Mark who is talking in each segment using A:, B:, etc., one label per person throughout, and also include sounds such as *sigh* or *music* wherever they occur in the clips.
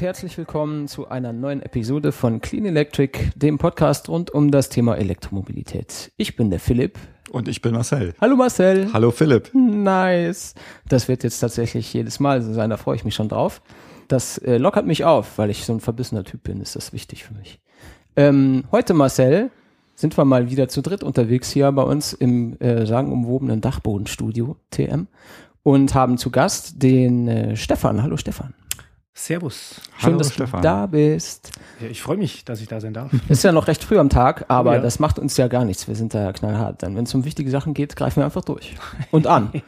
A: und herzlich willkommen zu einer neuen Episode von Clean Electric, dem Podcast rund um das Thema Elektromobilität. Ich bin der Philipp.
B: Und ich bin Marcel.
A: Hallo Marcel.
B: Hallo Philipp.
A: Nice. Das wird jetzt tatsächlich jedes Mal so sein, da freue ich mich schon drauf. Das äh, lockert mich auf, weil ich so ein verbissener Typ bin, ist das wichtig für mich. Ähm, heute, Marcel, sind wir mal wieder zu dritt unterwegs hier bei uns im äh, sagenumwobenen Dachbodenstudio TM und haben zu Gast den äh, Stefan. Hallo Stefan.
C: Servus.
A: Schön,
B: Hallo,
A: dass
B: Stefan.
A: du da bist.
C: Ja, ich freue mich, dass ich da sein darf.
A: Ist ja noch recht früh am Tag, aber
C: Oh ja.
A: das macht uns ja gar nichts. Wir sind da ja knallhart. Dann, wenn es um wichtige Sachen geht, greifen wir einfach durch und an. *laughs*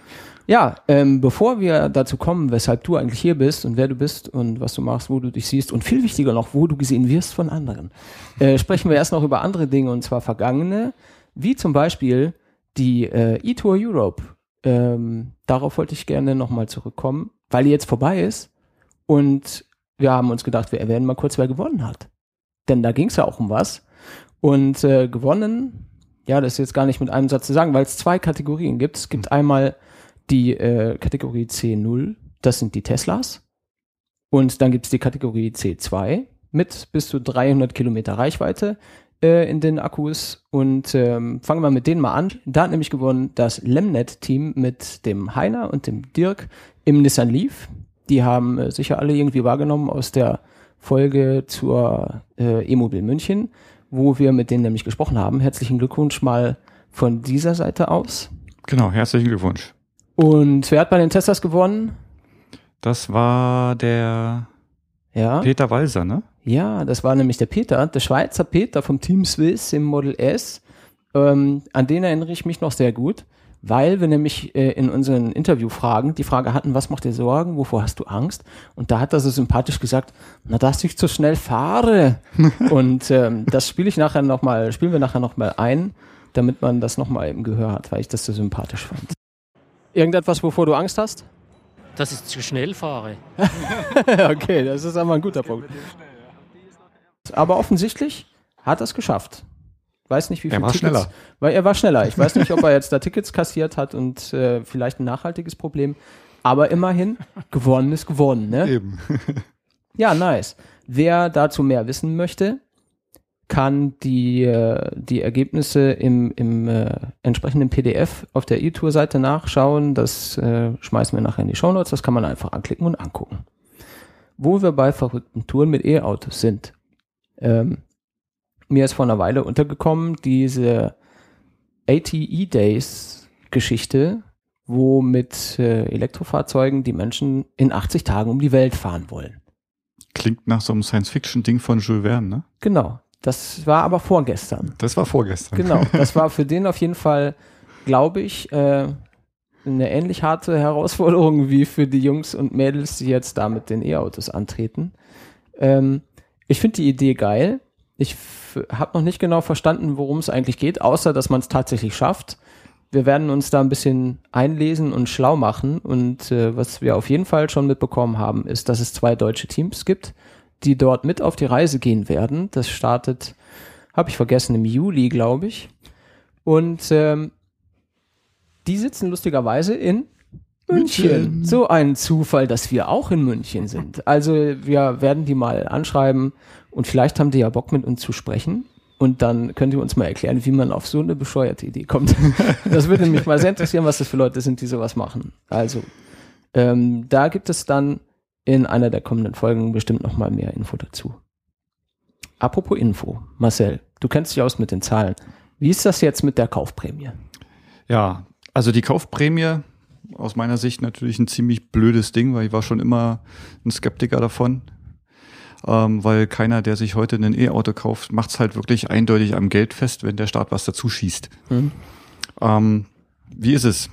A: Ja, ähm, bevor wir dazu kommen, weshalb du eigentlich hier bist und wer du bist und was du machst, wo du dich siehst und viel wichtiger noch, wo du gesehen wirst von anderen, äh, sprechen wir erst noch über andere Dinge und zwar vergangene, wie zum Beispiel die äh, E-Tour Europe. Ähm, darauf wollte ich gerne nochmal zurückkommen, weil die jetzt vorbei ist und wir haben uns gedacht, wir erwähnen mal kurz, wer gewonnen hat. Denn da ging es ja auch um was. Und äh, gewonnen, ja, das ist jetzt gar nicht mit einem Satz zu sagen, weil es zwei Kategorien gibt. Es gibt einmal die äh, Kategorie C0, das sind die Teslas. Und dann gibt es die Kategorie C2 mit bis zu 300 Kilometer Reichweite äh, in den Akkus. Und ähm, fangen wir mit denen mal an. Da hat nämlich gewonnen das Lemnet-Team mit dem Heiner und dem Dirk im Nissan Leaf. Die haben äh, sicher alle irgendwie wahrgenommen aus der Folge zur äh, E-Mobil München, wo wir mit denen nämlich gesprochen haben. Herzlichen Glückwunsch mal von dieser Seite aus.
B: Genau, herzlichen Glückwunsch.
A: Und wer hat bei den Teslas gewonnen?
B: Das war der
A: Ja.
B: Peter Walser, ne?
A: Ja, das war nämlich der Peter, der Schweizer Peter vom Team Swiss im Model S. Ähm, an den erinnere ich mich noch sehr gut, weil wir nämlich äh, in unseren Interviewfragen die Frage hatten, was macht dir Sorgen, wovor hast du Angst? Und da hat er so sympathisch gesagt, na, dass ich zu schnell fahre. *laughs* Und ähm, das spiele ich nachher noch mal, spielen wir nachher noch mal ein, damit man das noch mal im Gehör hat, weil ich das so sympathisch fand. Irgendetwas, wovor du Angst hast?
D: dass ich zu schnell fahre. *laughs*
A: okay, das ist aber ein guter Punkt. Aber offensichtlich hat er es geschafft. Weiß nicht, wie
B: Er
A: viel
B: war
A: Tickets,
B: schneller.
A: Weil er war schneller. Ich weiß nicht, ob er jetzt da Tickets kassiert hat und äh, vielleicht ein nachhaltiges Problem. Aber immerhin, gewonnen ist gewonnen. Ne?
B: Eben. *laughs*
A: Ja, nice. Wer dazu mehr wissen möchte, kann die, äh, die Ergebnisse im, im äh, entsprechenden PDF auf der E-Tour-Seite nachschauen. Das äh, schmeißen wir nachher in die Shownotes. Das kann man einfach anklicken und angucken. Wo wir bei verrückten Touren mit E-Autos sind. Ähm, mir ist vor einer Weile untergekommen diese ATE Days Geschichte, wo mit äh, Elektrofahrzeugen die Menschen in 80 Tagen um die Welt fahren wollen.
B: Klingt nach so einem Science-Fiction-Ding von Jules Verne, ne?
A: Genau. Das war aber vorgestern.
B: Das war vorgestern.
A: Genau. *laughs* Das war für den auf jeden Fall, glaube ich, äh, eine ähnlich harte Herausforderung wie für die Jungs und Mädels, die jetzt da mit den E-Autos antreten. Ähm, ich finde die Idee geil. Ich habe noch nicht genau verstanden, worum es eigentlich geht, außer dass man es tatsächlich schafft. Wir werden uns da ein bisschen einlesen und schlau machen. Und äh, was wir auf jeden Fall schon mitbekommen haben, ist, dass es zwei deutsche Teams gibt, die dort mit auf die Reise gehen werden. Das startet, habe ich vergessen, im Juli, glaube ich. Und ähm, die sitzen lustigerweise in München.
B: München.
A: So ein Zufall, dass wir auch in München sind. Also wir werden die mal anschreiben und vielleicht haben die ja Bock mit uns zu sprechen. Und dann könnt ihr uns mal erklären, wie man auf so eine bescheuerte Idee kommt. *laughs* Das würde mich mal sehr interessieren, was das für Leute sind, die sowas machen. Also, ähm, da gibt es dann in einer der kommenden Folgen bestimmt noch mal mehr Info dazu. Apropos Info, Marcel, du kennst dich aus mit den Zahlen. Wie ist das jetzt mit der Kaufprämie?
B: Ja, also die Kaufprämie aus meiner Sicht natürlich ein ziemlich blödes Ding, weil ich war schon immer ein Skeptiker davon. Ähm, weil keiner, der sich heute ein E-Auto kauft, macht es halt wirklich eindeutig am Geld fest, wenn der Staat was dazu schießt.
A: Hm?
B: Ähm, wie ist es?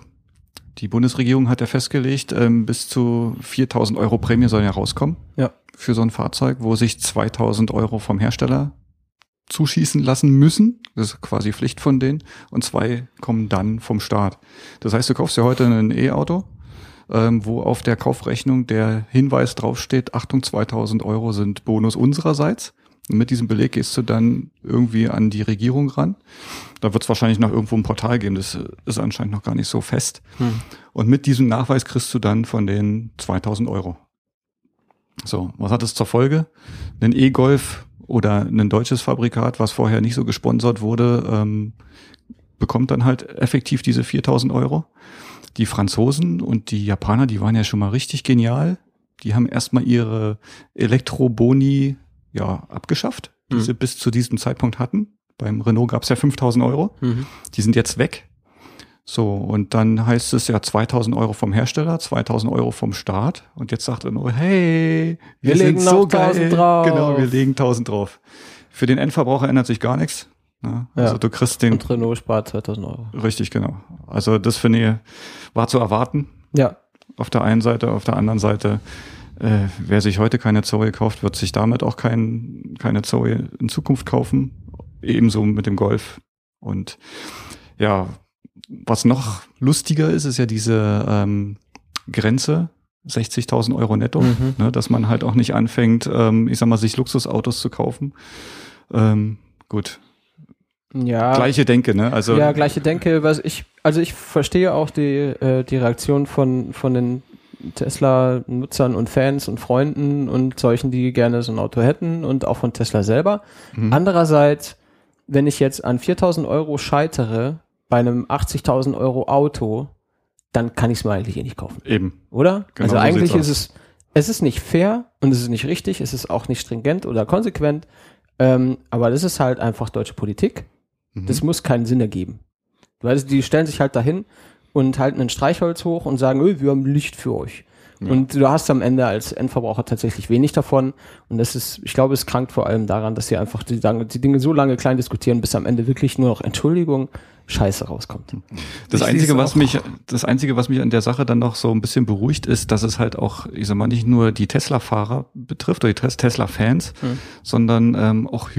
B: Die Bundesregierung hat ja festgelegt, ähm, bis zu 4000 Euro Prämie sollen ja rauskommen
A: Ja.
B: für so ein Fahrzeug, wo sich 2000 Euro vom Hersteller zuschießen lassen müssen. Das ist quasi Pflicht von denen. Und zwei kommen dann vom Staat. Das heißt, du kaufst ja heute ein E-Auto, ähm, wo auf der Kaufrechnung der Hinweis draufsteht, Achtung, 2000 Euro sind Bonus unsererseits. Und mit diesem Beleg gehst du dann irgendwie an die Regierung ran. Da wird es wahrscheinlich noch irgendwo ein Portal geben, das ist anscheinend noch gar nicht so fest.
A: Hm.
B: Und mit diesem Nachweis kriegst du dann von den 2000 Euro. So, was hat es zur Folge? Ein E-Golf oder ein deutsches Fabrikat, was vorher nicht so gesponsert wurde, ähm, bekommt dann halt effektiv diese 4000 Euro. Die Franzosen und die Japaner, die waren ja schon mal richtig genial. Die haben erstmal ihre Elektroboni ja abgeschafft, die
A: Mhm.
B: sie bis zu diesem Zeitpunkt hatten. Beim Renault gab es ja 5000 Euro.
A: Mhm.
B: Die sind jetzt weg. So, und dann heißt es ja 2000 Euro vom Hersteller, 2000 Euro vom Staat. Und jetzt sagt er nur, hey, wir,
A: Wir legen
B: so
A: noch 1000
B: geil.
A: drauf.
B: Genau, wir legen 1000 drauf. Für den Endverbraucher ändert sich gar nichts. Ne? Also
A: Ja.
B: du kriegst den,
A: Und Renault spart 2000 Euro.
B: richtig, genau. Also das finde ich, war zu erwarten
A: Ja,
B: auf der einen Seite, auf der anderen Seite, äh, wer sich heute keine Zoe kauft, wird sich damit auch kein, keine Zoe in Zukunft kaufen. Ebenso mit dem Golf. Und ja, was noch lustiger ist, ist ja diese ähm, Grenze, 60.000 Euro netto,
A: Mhm.
B: ne, dass man halt auch nicht anfängt, ähm, ich sag mal, sich Luxusautos zu kaufen. Ähm, gut,
A: ja.
B: gleiche Denke, ne? Also
A: ja, gleiche Denke. Was ich, also ich verstehe auch die, äh, die Reaktion von, von den Tesla-Nutzern und Fans und Freunden und solchen, die gerne so ein Auto hätten und auch von Tesla selber.
B: Mhm.
A: Andererseits, wenn ich jetzt an 4000 Euro scheitere bei einem 80.000 Euro Auto, dann kann ich es mir eigentlich eh nicht kaufen,
B: eben.
A: oder?
B: Genau
A: also
B: so
A: eigentlich ist es, es ist nicht fair und es ist nicht richtig, es ist auch nicht stringent oder konsequent, ähm, aber das ist halt einfach deutsche Politik.
B: Mhm.
A: Das muss keinen Sinn ergeben. Weil die stellen sich halt dahin und halten ein Streichholz hoch und sagen, öh, wir haben Licht für euch.
B: Ja.
A: Und du hast am Ende als Endverbraucher tatsächlich wenig davon. Und das ist, ich glaube, es krankt vor allem daran, dass sie einfach die, die Dinge so lange klein diskutieren, bis am Ende wirklich nur noch Entschuldigung, Scheiße rauskommt.
B: Das
C: Ich
B: Einzige, was mich, das Einzige, was mich an der Sache dann noch so ein bisschen beruhigt, ist, dass es halt auch, ich sag mal, nicht nur die Tesla-Fahrer betrifft oder die Tes- Tesla-Fans,
A: Hm.
B: sondern ähm, auch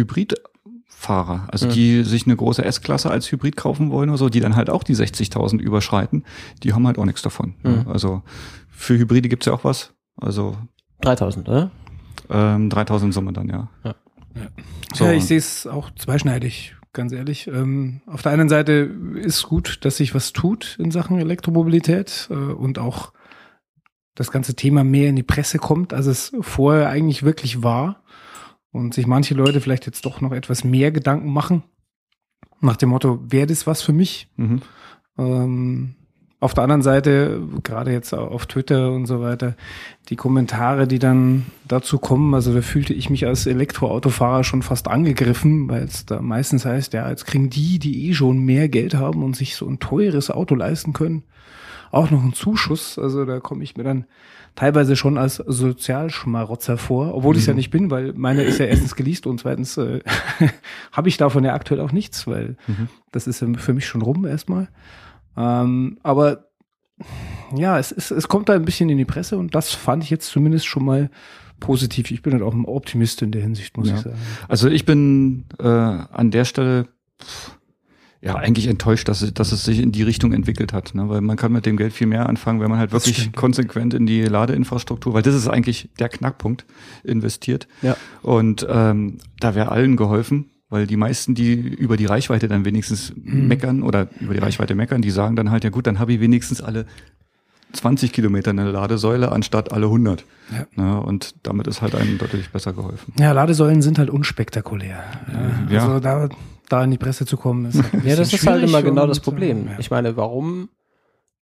B: Hybrid-Fahrer, also
A: Hm.
B: die sich eine große S-Klasse als Hybrid kaufen wollen oder so, die dann halt auch die 60.000 überschreiten, die haben halt auch nichts davon.
A: Hm.
B: Also für Hybride gibt's ja auch was. Also
A: 3000, oder?
B: ähm, 3.000 Summe dann, ja.
A: Ja.
B: So.
C: Ja, ich sehe es auch zweischneidig, ganz ehrlich. Ähm, auf der einen Seite ist gut, dass sich was tut in Sachen Elektromobilität äh, und auch das ganze Thema mehr in die Presse kommt, als es vorher eigentlich wirklich war. Und sich manche Leute vielleicht jetzt doch noch etwas mehr Gedanken machen. Nach dem Motto, wäre das was für mich?
B: Mhm.
C: Ähm, auf der anderen Seite, gerade jetzt auf Twitter und so weiter, die Kommentare, die dann dazu kommen, also da fühlte ich mich als Elektroautofahrer schon fast angegriffen, weil es da meistens heißt, ja, jetzt kriegen die, die eh schon mehr Geld haben und sich so ein teures Auto leisten können, auch noch einen Zuschuss. Also da komme ich mir dann teilweise schon als Sozialschmarotzer vor, obwohl ich es ja nicht bin, weil meine ist ja erstens geleast und zweitens äh, *laughs* habe ich davon ja aktuell auch nichts, weil
B: Mhm.
C: das ist ja für mich schon rum erstmal. Ähm, aber ja, es, es, es kommt da ein bisschen in die Presse und das fand ich jetzt zumindest schon mal positiv. Ich bin halt auch ein Optimist in der Hinsicht, muss
B: Ja.
C: ich sagen.
B: Also ich bin äh, an der Stelle pff, ja eigentlich enttäuscht, dass es, dass es sich in die Richtung entwickelt hat, ne? weil man kann mit dem Geld viel mehr anfangen, wenn man halt wirklich konsequent in die Ladeinfrastruktur, weil das ist eigentlich der Knackpunkt, investiert.
A: Ja.
B: Und ähm, da wäre allen geholfen, weil die meisten, die über die Reichweite dann wenigstens
C: Mhm.
B: meckern oder über die Reichweite meckern, die sagen dann halt, ja gut, dann habe ich wenigstens alle 20 Kilometer eine Ladesäule anstatt alle 100.
C: Ja.
B: Ne? Und damit ist halt einem deutlich besser geholfen.
C: Ja, Ladesäulen sind halt unspektakulär. Ja,
B: Ja.
C: Also da, da in die Presse zu kommen, ist *laughs* halt
A: Ja, das ist halt immer genau das Problem.
C: äh, ja.
A: Ich meine, warum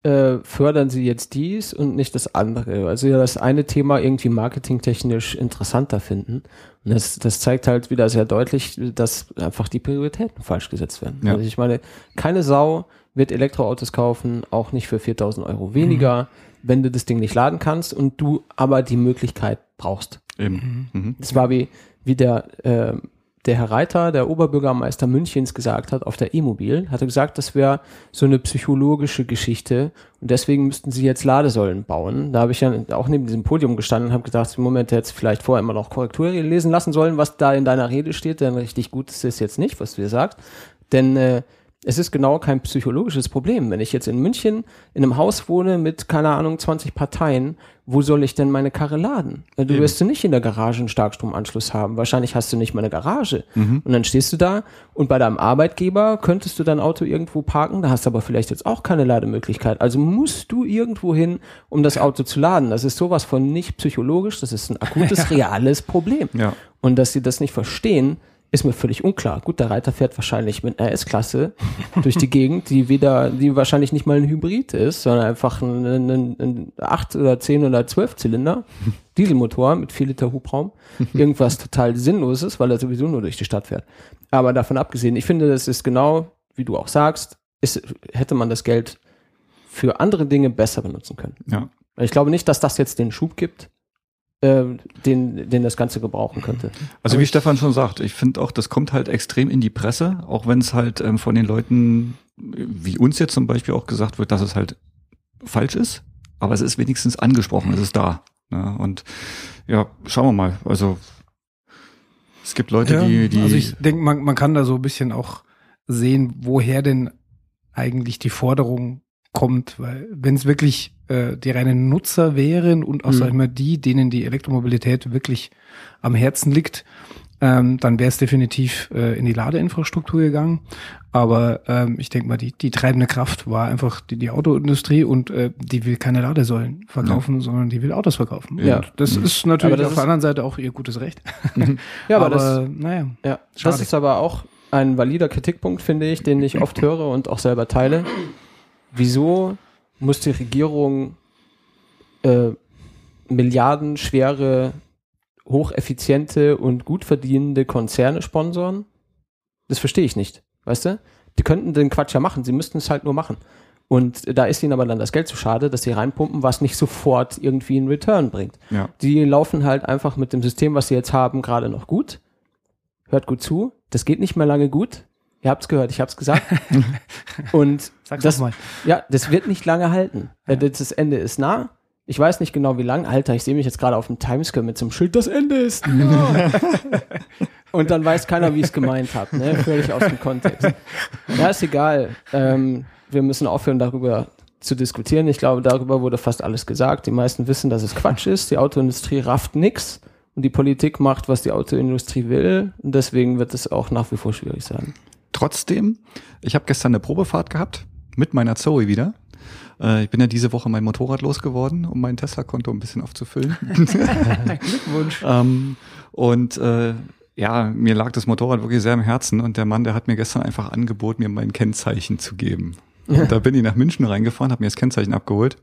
A: äh, fördern sie jetzt dies und nicht das andere? Also ja, das eine Thema irgendwie marketingtechnisch interessanter finden. Und das, das zeigt halt wieder sehr deutlich, dass einfach die Prioritäten falsch gesetzt werden.
B: Ja.
A: Also ich meine, keine Sau wird Elektroautos kaufen, auch nicht für 4000 Euro weniger, wenn du das Ding nicht laden kannst und du aber die Möglichkeit brauchst.
B: Eben. Mhm.
A: Das war wie, wie der, äh, der Herr Reiter, der Oberbürgermeister Münchens, gesagt hat auf der E-Mobil, hat er gesagt, das wäre so eine psychologische Geschichte und deswegen müssten sie jetzt Ladesäulen bauen. Da habe ich ja auch neben diesem Podium gestanden und habe gedacht, im Moment hätte jetzt vielleicht vorher immer noch Korrektur lesen lassen sollen, was da in deiner Rede steht, denn richtig gut ist es jetzt nicht, was du dir sagst. Denn äh, Es ist genau kein psychologisches Problem. Wenn ich jetzt in München in einem Haus wohne mit, keine Ahnung, 20 Parteien, wo soll ich denn meine Karre laden? Du
B: Eben.
A: wirst du nicht in der Garage einen Starkstromanschluss haben. Wahrscheinlich hast du nicht mal eine Garage.
B: Mhm.
A: Und dann stehst du da und bei deinem Arbeitgeber könntest du dein Auto irgendwo parken, da hast du aber vielleicht jetzt auch keine Lademöglichkeit. Also musst du irgendwo hin, um das Auto zu laden. Das ist sowas von nicht psychologisch, das ist ein akutes, *laughs* reales Problem.
B: Ja.
A: Und dass sie das nicht verstehen, ist mir völlig unklar. Gut, der Reiter fährt wahrscheinlich mit einer S-Klasse *laughs* durch die Gegend, die weder, die wahrscheinlich nicht mal ein Hybrid ist, sondern einfach ein, ein, ein 8 oder 10 oder 12 Zylinder, *laughs* Dieselmotor mit 4 Liter Hubraum. Irgendwas total Sinnloses, weil er sowieso nur durch die Stadt fährt. Aber davon abgesehen, ich finde, das ist genau, wie du auch sagst, ist, hätte man das Geld für andere Dinge besser benutzen können.
B: Ja.
A: Ich glaube nicht, dass das jetzt den Schub gibt, den, den das Ganze gebrauchen könnte.
B: Also wie Stefan schon sagt, ich finde auch, das kommt halt extrem in die Presse, auch wenn es halt ähm, von den Leuten, wie uns jetzt zum Beispiel auch gesagt wird, dass es halt falsch ist, aber es ist wenigstens angesprochen, es ist da. Ne? Und ja, schauen wir mal. Also es gibt Leute,
C: Ja,
B: die, die
C: also ich denke, man, man kann da so ein bisschen auch sehen, woher denn eigentlich die Forderung kommt, weil wenn es wirklich äh, die reinen Nutzer wären und auch,
A: Mhm.
C: sag ich mal, die, denen die Elektromobilität wirklich am Herzen liegt, ähm, dann wäre es definitiv äh, in die Ladeinfrastruktur gegangen. Aber ähm, ich denke mal, die, die treibende Kraft war einfach die, die Autoindustrie und äh, die will keine Ladesäulen verkaufen, sondern die will Autos verkaufen.
A: Ja.
C: Und das
B: Mhm.
C: ist natürlich
A: Aber das
C: auf der anderen Seite auch ihr gutes Recht. *laughs*
A: Ja, aber, das,
C: naja.
A: Ja,
C: Schade.
A: das ist aber auch ein valider Kritikpunkt, finde ich, den ich oft höre und auch selber teile. Wieso muss die Regierung äh, milliardenschwere, hocheffiziente und gut verdienende Konzerne sponsoren? Das verstehe ich nicht, weißt du? Die könnten den Quatsch ja machen, sie müssten es halt nur machen. Und da ist ihnen aber dann das Geld zu schade, dass sie reinpumpen, was nicht sofort irgendwie einen Return bringt.
B: ja.
A: Die laufen halt einfach mit dem System, was sie jetzt haben, gerade noch gut. Hört gut zu. Das geht nicht mehr lange gut. Ihr habt's gehört, ich hab's gesagt. *laughs* Und
C: Sag's
A: das,
C: mal.
A: ja, das wird nicht lange halten. Äh, Das Ende ist nah. Ich weiß nicht genau, wie lang. Alter, ich sehe mich jetzt gerade auf dem Timescale mit so einem Schild. Das Ende ist. *laughs* Und dann weiß keiner, wie ich es gemeint habe. Ne? Völlig aus dem Kontext. Ja, ist egal. Ähm, wir müssen aufhören, darüber zu diskutieren. Ich glaube, darüber wurde fast alles gesagt. Die meisten wissen, dass es Quatsch ist. Die Autoindustrie rafft nix und die Politik macht, was die Autoindustrie will. Und deswegen wird es auch nach wie vor schwierig sein.
B: Trotzdem, ich habe gestern eine Probefahrt gehabt mit meiner Zoe wieder. Äh, ich bin ja diese Woche mein Motorrad losgeworden, um mein Tesla-Konto ein bisschen aufzufüllen. *laughs* *laughs*
C: Glückwunsch.
B: ähm, und äh, ja, mir lag das Motorrad wirklich sehr am Herzen und der Mann, der hat mir gestern einfach angeboten, mir mein Kennzeichen zu geben. Und da bin ich nach München reingefahren, habe mir das Kennzeichen abgeholt.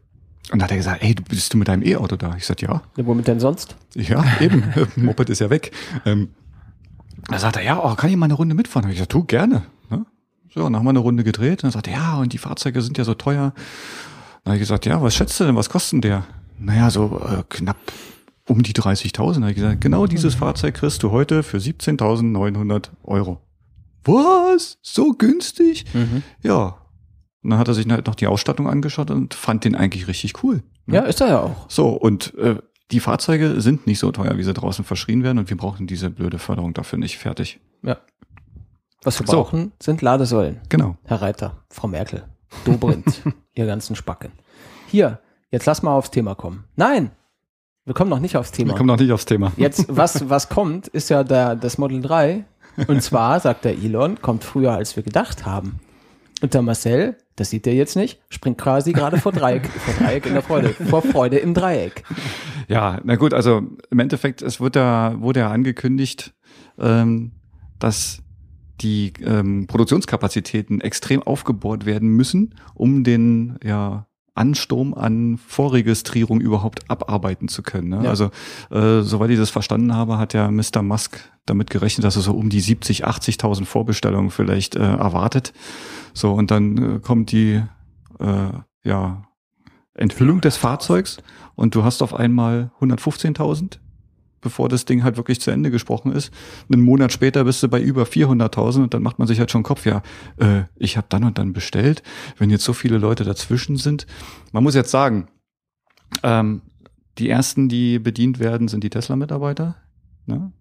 B: Und da hat er gesagt, ey, du bist du mit deinem E-Auto da? Ich sagte, ja.
A: Ja, Womit denn sonst?
B: Ja, eben. *laughs* Moped ist ja weg. Ähm, da sagt er, ja, oh, kann ich mal eine Runde mitfahren? Hab ich gesagt, du, gerne. Ne? So, und dann haben wir eine Runde gedreht. Und dann sagt er, ja, und die Fahrzeuge sind ja so teuer. Dann habe ich gesagt, ja, was schätzt du denn, was kostet denn der? Naja, so äh, knapp um die 30.000. Da habe ich gesagt, genau dieses Fahrzeug kriegst du heute für 17.900 Euro. Was? So günstig? Ja. Und dann hat er sich halt noch die Ausstattung angeschaut und fand den eigentlich richtig cool. Ne?
A: Ja, ist er ja auch.
B: So, und äh, die Fahrzeuge sind nicht so teuer, wie sie draußen verschrien werden und wir brauchen diese blöde Förderung dafür nicht. Fertig.
A: Ja. Was wir
B: So.
A: brauchen, sind Ladesäulen.
B: Genau.
A: Herr Reiter, Frau Merkel, Dobrindt, *laughs* ihr ganzen Spacken. Hier, jetzt lass mal aufs Thema kommen. Nein, wir kommen noch nicht aufs
B: Wir
A: Thema.
B: kommen noch nicht aufs Thema.
A: Jetzt, *laughs* was, was kommt, ist ja der, das Model 3. Und zwar, sagt der Elon, kommt früher, als wir gedacht haben. Und der Marcel, das sieht er jetzt nicht, springt quasi gerade vor Dreieck, vor Dreieck in der Freude, vor Freude im Dreieck.
B: Ja, na gut, also im Endeffekt, es wird da, wurde ja angekündigt, ähm, dass die ähm, Produktionskapazitäten extrem aufgebohrt werden müssen, um den ja, Ansturm an Vorregistrierung überhaupt abarbeiten zu können. Ne?
A: Ja.
B: Also, äh, soweit ich das verstanden habe, hat ja Mr. Musk damit gerechnet, dass er so um die 70, 80.000 Vorbestellungen vielleicht äh, erwartet. So, und dann äh, kommt die äh, ja, Enthüllung des Fahrzeugs und du hast auf einmal 115.000, bevor das Ding halt wirklich zu Ende gesprochen ist. Einen Monat später bist du bei über 400.000 und dann macht man sich halt schon Kopf, ja, äh, ich habe dann und dann bestellt, wenn jetzt so viele Leute dazwischen sind. Man muss jetzt sagen, ähm, die ersten, die bedient werden, sind die Tesla-Mitarbeiter. Ne?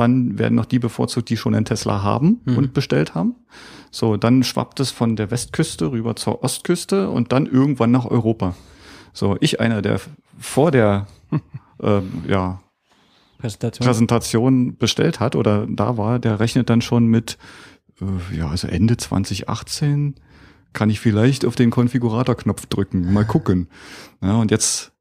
B: dann werden noch die bevorzugt, die schon einen Tesla haben
A: Mhm.
B: und bestellt haben. So, dann schwappt es von der Westküste rüber zur Ostküste und dann irgendwann nach Europa. So, ich einer, der vor der *laughs* ähm, ja,
A: Präsentation.
B: Präsentation bestellt hat oder da war, der rechnet dann schon mit, äh, ja, also Ende 2018 kann ich vielleicht auf den Konfiguratorknopf drücken, mal gucken. Ja, und jetzt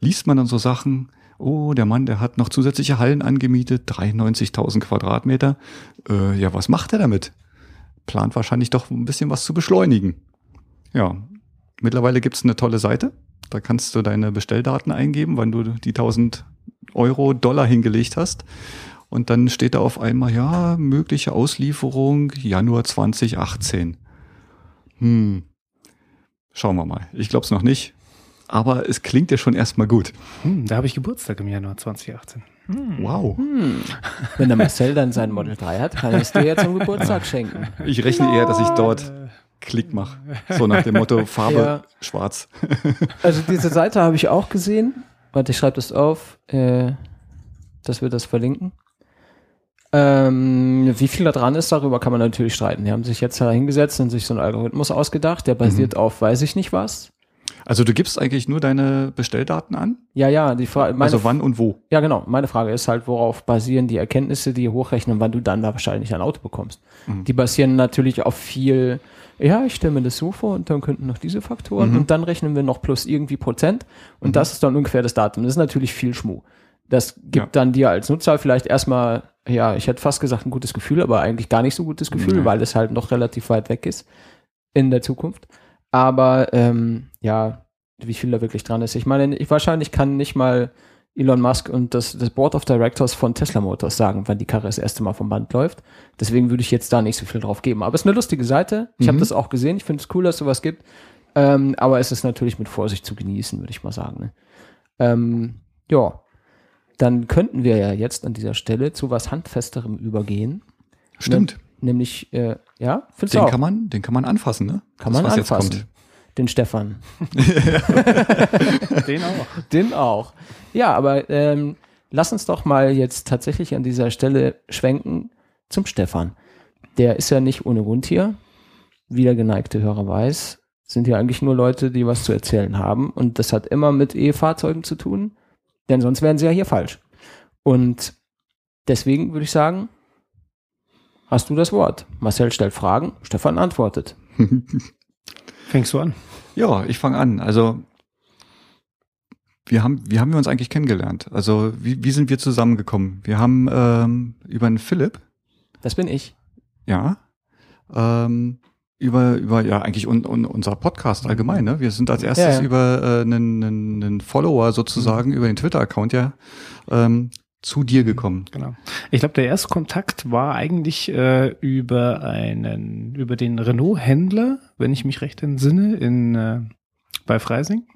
B: liest man dann so Sachen, oh, der Mann, der hat noch zusätzliche Hallen angemietet, 93.000 Quadratmeter. Äh, ja, was macht er damit? Plant wahrscheinlich doch ein bisschen was zu beschleunigen. Ja, mittlerweile gibt's eine tolle Seite. Da kannst du deine Bestelldaten eingeben, wann du die 1000 Euro, Dollar hingelegt hast. Und dann steht da auf einmal, ja, mögliche Auslieferung Januar 2018. Hm, schauen wir mal. Ich glaube es noch nicht. Aber es klingt ja schon erstmal gut.
C: Hm, da habe ich Geburtstag im Januar 2018.
B: Wow.
A: Hm. Wenn der Marcel dann sein Model 3 hat, kann ich es dir ja zum Geburtstag schenken.
B: Ich rechne eher, dass ich dort Klick mache. So nach dem Motto Farbe
A: Ja.
B: schwarz.
A: Also diese Seite habe ich auch gesehen. Warte, ich schreibe das auf, äh, dass wir das verlinken. Ähm, wie viel da dran ist, darüber kann man natürlich streiten. Die haben sich jetzt da hingesetzt und sich so einen Algorithmus ausgedacht, der basiert auf weiß ich nicht was.
B: Also du gibst eigentlich nur deine Bestelldaten an?
A: Ja, ja, die Frage,
B: Also wann und wo?
A: ja genau, meine Frage ist halt, worauf basieren die Erkenntnisse, die hochrechnen, wann du dann da wahrscheinlich ein Auto bekommst.
B: Mhm.
A: Die basieren natürlich auf viel, ja, ich stelle mir das so vor und dann könnten noch diese Faktoren
B: Mhm.
A: und dann rechnen wir noch plus irgendwie Prozent und das ist dann ungefähr das Datum. Das ist natürlich viel Schmuh. Das gibt
B: Ja.
A: dann dir als Nutzer vielleicht erstmal, ja, ich hätte fast gesagt ein gutes Gefühl, aber eigentlich gar nicht so gutes Gefühl,
B: Nee.
A: weil es halt noch relativ weit weg ist in der Zukunft. Aber ähm, ja, wie viel da wirklich dran ist. Ich meine, ich, wahrscheinlich kann nicht mal Elon Musk und das, das Board of Directors von Tesla Motors sagen, wann die Karre das erste Mal vom Band läuft. Deswegen würde ich jetzt da nicht so viel drauf geben. Aber es ist eine lustige Seite. Ich habe
B: Mhm.
A: das auch gesehen. Ich finde es cool, dass sowas gibt. Ähm, aber es ist natürlich mit Vorsicht zu genießen, würde ich mal sagen. Ne? Ähm, ja, dann könnten wir ja jetzt an dieser Stelle zu was Handfesterem übergehen.
B: Stimmt.
A: Nämlich, äh, ja, findest
B: Den
A: du auch?
B: kann man, den kann man anfassen, ne?
A: Kann
B: Das,
A: man
B: was jetzt
A: anfassen. Den Stefan. *laughs*
C: Den auch.
A: Den auch. Ja, aber ähm, lass uns doch mal jetzt tatsächlich an dieser Stelle schwenken zum Stefan. Der ist ja nicht ohne Grund hier. Wie der geneigte Hörer weiß, sind hier eigentlich nur Leute, die was zu erzählen haben. Und das hat immer mit E-Fahrzeugen zu tun, denn sonst wären sie ja hier falsch. Und deswegen würde ich sagen, hast du das Wort. Marcel stellt Fragen, Stefan antwortet. *laughs*
C: Fängst du an?
B: Ja, ich fange an. Also wir haben, wie haben wir uns eigentlich kennengelernt? Also wie, wie sind wir zusammengekommen? Wir haben ähm, über einen Philipp,
A: Das bin ich.
B: ja, ähm, über, über ja eigentlich un, un, unser Podcast allgemein. Ne? Wir sind als erstes
A: Ja, ja.
B: über äh, einen, einen, einen Follower sozusagen über den Twitter-Account ja ähm, zu dir gekommen.
C: Genau. Ich glaube, der erste Kontakt war eigentlich äh, über einen, über den Renault-Händler, wenn ich mich recht entsinne, in äh, bei Freising,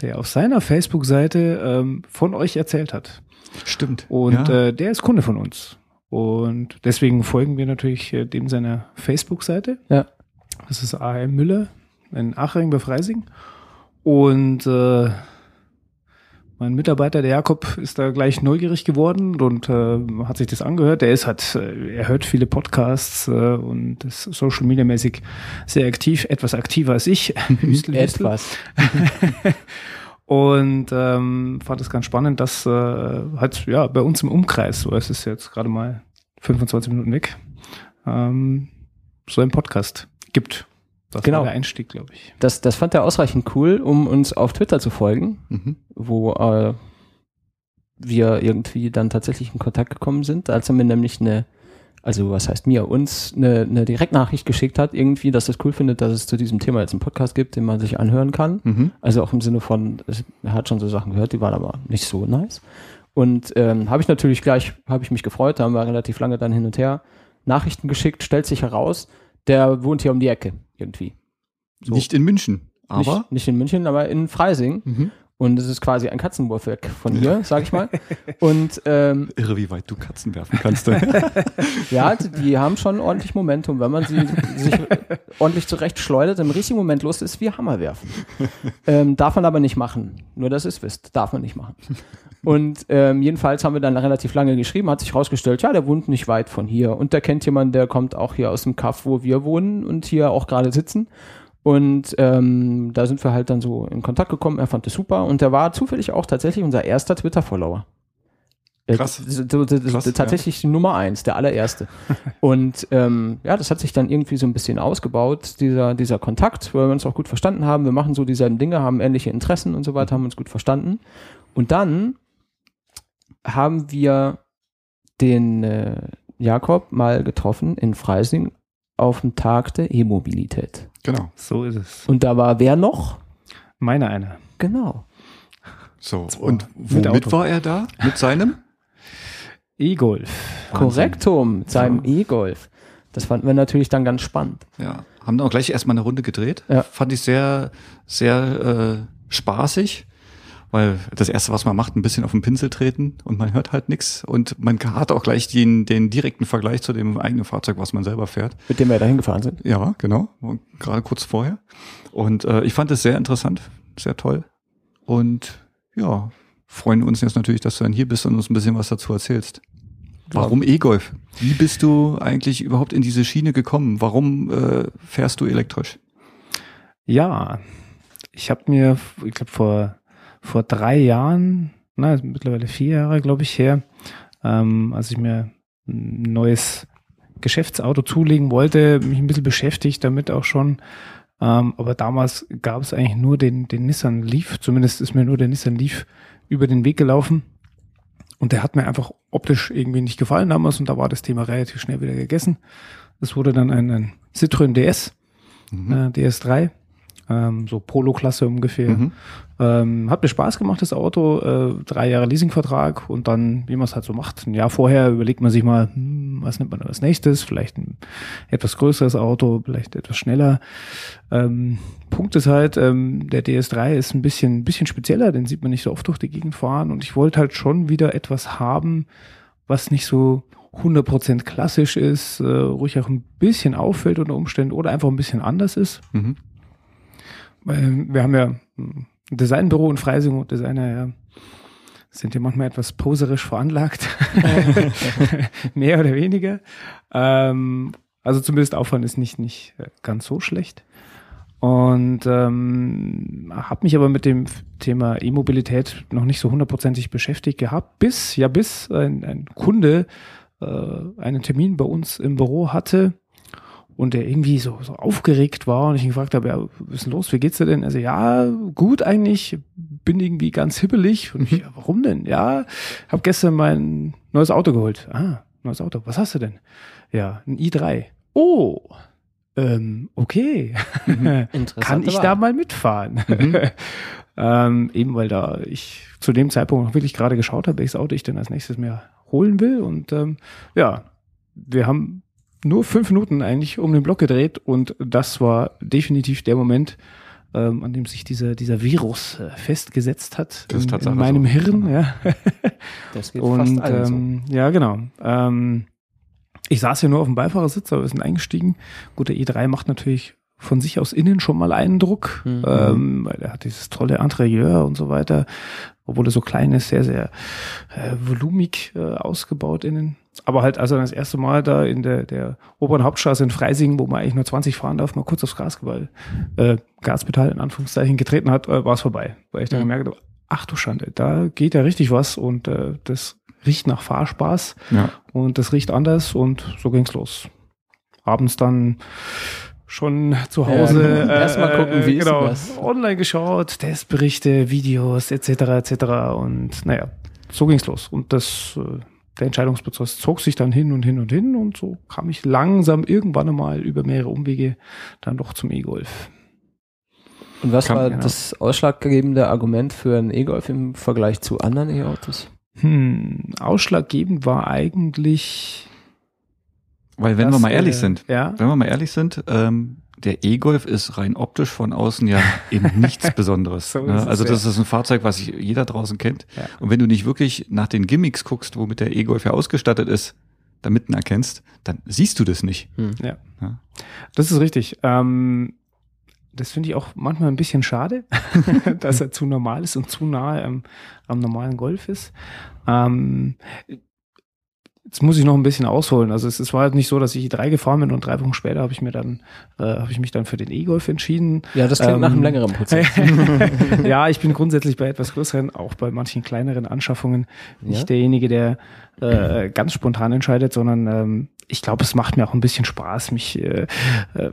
C: der auf seiner Facebook-Seite ähm, von euch erzählt hat.
B: Stimmt.
C: Und
B: ja.
C: äh, der ist Kunde von uns. Und deswegen folgen wir natürlich äh, dem seiner Facebook-Seite.
A: Ja.
C: Das ist AM Müller in Achring bei Freising. Und äh, mein Mitarbeiter, der Jakob, ist da gleich neugierig geworden und äh, hat sich das angehört. Der ist hat, äh, er hört viele Podcasts äh, und ist Social Media mäßig sehr aktiv, etwas aktiver als ich. *laughs* Hüstel, Hüstel.
A: Etwas. *laughs*
C: Und ähm, fand es ganz spannend, dass äh, halt ja bei uns im Umkreis, so es ist jetzt gerade mal 25 Minuten weg, ähm, so ein Podcast gibt. Das
A: Genau.
C: war der Einstieg, glaube ich.
A: Das, das fand er ausreichend cool, um uns auf Twitter zu folgen,
B: Mhm.
A: wo äh, wir irgendwie dann tatsächlich in Kontakt gekommen sind, als er mir nämlich eine, also was heißt mir, uns eine, eine Direktnachricht geschickt hat, irgendwie, dass er es cool findet, dass es zu diesem Thema jetzt einen Podcast gibt, den man sich anhören kann.
B: Mhm.
A: Also auch im Sinne von, er hat schon so Sachen gehört, die waren aber nicht so nice. Und ähm, habe ich natürlich gleich, habe ich mich gefreut, da haben wir relativ lange dann hin und her Nachrichten geschickt, stellt sich heraus, der wohnt hier um die Ecke irgendwie. So.
B: Nicht in München, aber
A: Nicht, nicht in München, aber in Freising.
B: mhm.
A: Und es ist quasi ein Katzenwurf weg von hier, sag ich mal. Und ähm,
B: irre, wie weit du Katzen werfen kannst. *laughs*
A: ja, die haben schon ordentlich Momentum, wenn man sie sich ordentlich zurecht schleudert, im richtigen Moment los ist, wie Hammer werfen. Ähm, darf man aber nicht machen. Nur, dass ihr es wisst. Darf man nicht machen. Und ähm, jedenfalls haben wir dann relativ lange geschrieben, hat sich rausgestellt, ja, der wohnt nicht weit von hier. Und der kennt jemanden, der kommt auch hier aus dem Kaff, wo wir wohnen und hier auch gerade sitzen. Und ähm, da sind wir halt dann so in Kontakt gekommen. Er fand es super und der war zufällig auch tatsächlich unser erster Twitter-Follower. Äh,
B: Krass. Krass,
A: tatsächlich die Nummer eins, der allererste. *laughs* und ähm, ja, das hat sich dann irgendwie so ein bisschen ausgebaut, dieser, dieser Kontakt, weil wir uns auch gut verstanden haben. Wir machen so dieselben Dinge, haben ähnliche Interessen und so weiter, haben uns gut verstanden. Und dann haben wir den äh, Jakob mal getroffen in Freising auf dem Tag der E-Mobilität.
B: Genau.
C: So ist es.
A: Und da war wer noch?
C: Meine eine.
A: Genau.
B: So.
C: Zwar
B: Und
C: mit
B: womit war er da? Mit seinem?
C: E-Golf.
A: Korrektum mit seinem E-Golf. Das fanden wir natürlich dann ganz spannend.
B: Ja. Haben dann auch gleich erstmal eine Runde gedreht.
A: Ja.
B: Fand ich sehr, sehr äh, spaßig. Weil das erste, was man macht, ein bisschen auf den Pinsel treten und man hört halt nichts und man hat auch gleich den, den direkten Vergleich zu dem eigenen Fahrzeug, was man selber fährt.
A: Mit dem wir dahin gefahren sind.
B: Ja, genau. Gerade kurz vorher. Und äh, ich fand es sehr interessant, sehr toll. Und ja, freuen uns jetzt natürlich, dass du dann hier bist und uns ein bisschen was dazu erzählst. Warum E-Golf? Wie bist du eigentlich überhaupt in diese Schiene gekommen? Warum äh, fährst du elektrisch?
C: Ja, ich habe mir, ich glaube vor vor drei Jahren, na mittlerweile vier Jahre, glaube ich her, ähm, als ich mir ein neues Geschäftsauto zulegen wollte, mich ein bisschen beschäftigt damit auch schon. Ähm, aber damals gab es eigentlich nur den, den Nissan Leaf, zumindest ist mir nur der Nissan Leaf über den Weg gelaufen. Und der hat mir einfach optisch irgendwie nicht gefallen damals und da war das Thema relativ schnell wieder gegessen. Es wurde dann ein, ein Citroën DS,
B: Mhm.
C: äh, DS3, ähm, so Polo-Klasse ungefähr.
B: Mhm.
C: Ähm, hat mir Spaß gemacht, das Auto, äh, drei Jahre Leasingvertrag und dann, wie man es halt so macht, ein Jahr vorher überlegt man sich mal, hm, was nimmt man als nächstes, vielleicht ein etwas größeres Auto, vielleicht etwas schneller. Ähm, Punkt ist halt, ähm, der DS3 ist ein bisschen, ein bisschen spezieller, den sieht man nicht so oft durch die Gegend fahren und ich wollte halt schon wieder etwas haben, was nicht so 100% klassisch ist, äh, ruhig auch ein bisschen auffällt unter Umständen oder einfach ein bisschen anders ist.
B: Mhm.
C: Wir haben ja ein Designbüro in Freising und Designer ja, sind ja manchmal etwas poserisch veranlagt. *laughs* Mehr oder weniger. Ähm, also zumindest Aufwand ist nicht, nicht ganz so schlecht. Und ähm, habe mich aber mit dem Thema E-Mobilität noch nicht so hundertprozentig beschäftigt gehabt, bis, ja, bis ein, ein Kunde äh, einen Termin bei uns im Büro hatte und der irgendwie so, so aufgeregt war und ich ihn gefragt habe, ja, was ist denn los, wie geht's dir denn? Also ja, gut eigentlich, bin irgendwie ganz hibbelig und ich, ja, warum denn? Ja, habe gestern mein neues Auto geholt. Ah, neues Auto, was hast du denn? Ja, ein i3. Oh, ähm, okay. *laughs* Kann ich da mal mitfahren? *laughs* ähm, eben weil da ich zu dem Zeitpunkt noch wirklich gerade geschaut habe, welches Auto ich denn als nächstes mehr holen will. Und ähm, ja, wir haben nur fünf Minuten eigentlich um den Block gedreht und das war definitiv der Moment, ähm, an dem sich dieser, dieser Virus äh, festgesetzt hat
B: Das ist
C: in, in meinem
B: so.
C: Hirn. Ja. *laughs*
A: Das geht
C: Und
A: fast allen so.
C: ähm, ja, genau. Ähm, ich saß ja nur auf dem Beifahrersitz, aber wir sind eingestiegen. Gut, der E3 macht natürlich von sich aus innen schon mal Eindruck,
A: Mhm.
C: ähm, weil er hat dieses tolle Interieur und so weiter, obwohl er so klein ist, sehr, sehr äh, volumig äh, ausgebaut innen. Aber halt, als er das erste Mal da in der, der oberen Hauptstraße in Freising, wo man eigentlich nur 20 fahren darf, mal kurz aufs Gaspedal, äh, Gaspedal in Anführungszeichen getreten hat, äh, war es vorbei. Weil ich dann
A: Mhm.
C: gemerkt habe, ach du Schande, da geht ja richtig was und äh, das riecht nach Fahrspaß
B: Ja.
C: und das riecht anders und so ging's los. Abends dann schon zu Hause
A: Ja, genau. Erst mal gucken, wie ist denn das?
C: online geschaut, Testberichte, Videos etc. etc. und naja, so ging's los und das äh, der Entscheidungsprozess zog sich dann hin und hin und hin und so kam ich langsam irgendwann einmal über mehrere Umwege dann doch zum E-Golf.
A: Und was
B: Kann-
A: war
C: genau.
A: das ausschlaggebende Argument für einen E-Golf im Vergleich zu anderen E-Autos?
C: Hm, ausschlaggebend war eigentlich
B: Weil wenn
C: dass,
B: wir mal ehrlich
C: äh,
B: sind,
C: Ja.
B: wenn wir mal ehrlich sind, ähm, der E-Golf ist rein optisch von außen ja *laughs* eben nichts Besonderes.
C: So
B: ne? Also das
C: ja.
B: ist ein Fahrzeug, was jeder draußen kennt.
C: Ja.
B: Und wenn du nicht wirklich nach den Gimmicks guckst, womit der E-Golf ja ausgestattet ist, damit ihn erkennst, dann siehst du das nicht.
C: Ja.
B: Ja.
C: Das ist richtig. Ähm, das finde ich auch manchmal ein bisschen schade, *laughs* dass er zu normal ist und zu nahe am, am normalen Golf ist. Ähm, jetzt muss ich noch ein bisschen ausholen. Also es, es war halt nicht so, dass ich drei gefahren bin und drei Wochen später habe ich mir dann, äh, habe ich mich dann für den E-Golf entschieden.
A: Ja, das klingt
C: Ähm,
A: nach einem längeren Prozess. *laughs*
C: ja, ich bin grundsätzlich bei etwas größeren, auch bei manchen kleineren Anschaffungen nicht
A: Ja?
C: derjenige, der äh, ganz spontan entscheidet, sondern ähm, ich glaube, es macht mir auch ein bisschen Spaß, mich äh, äh,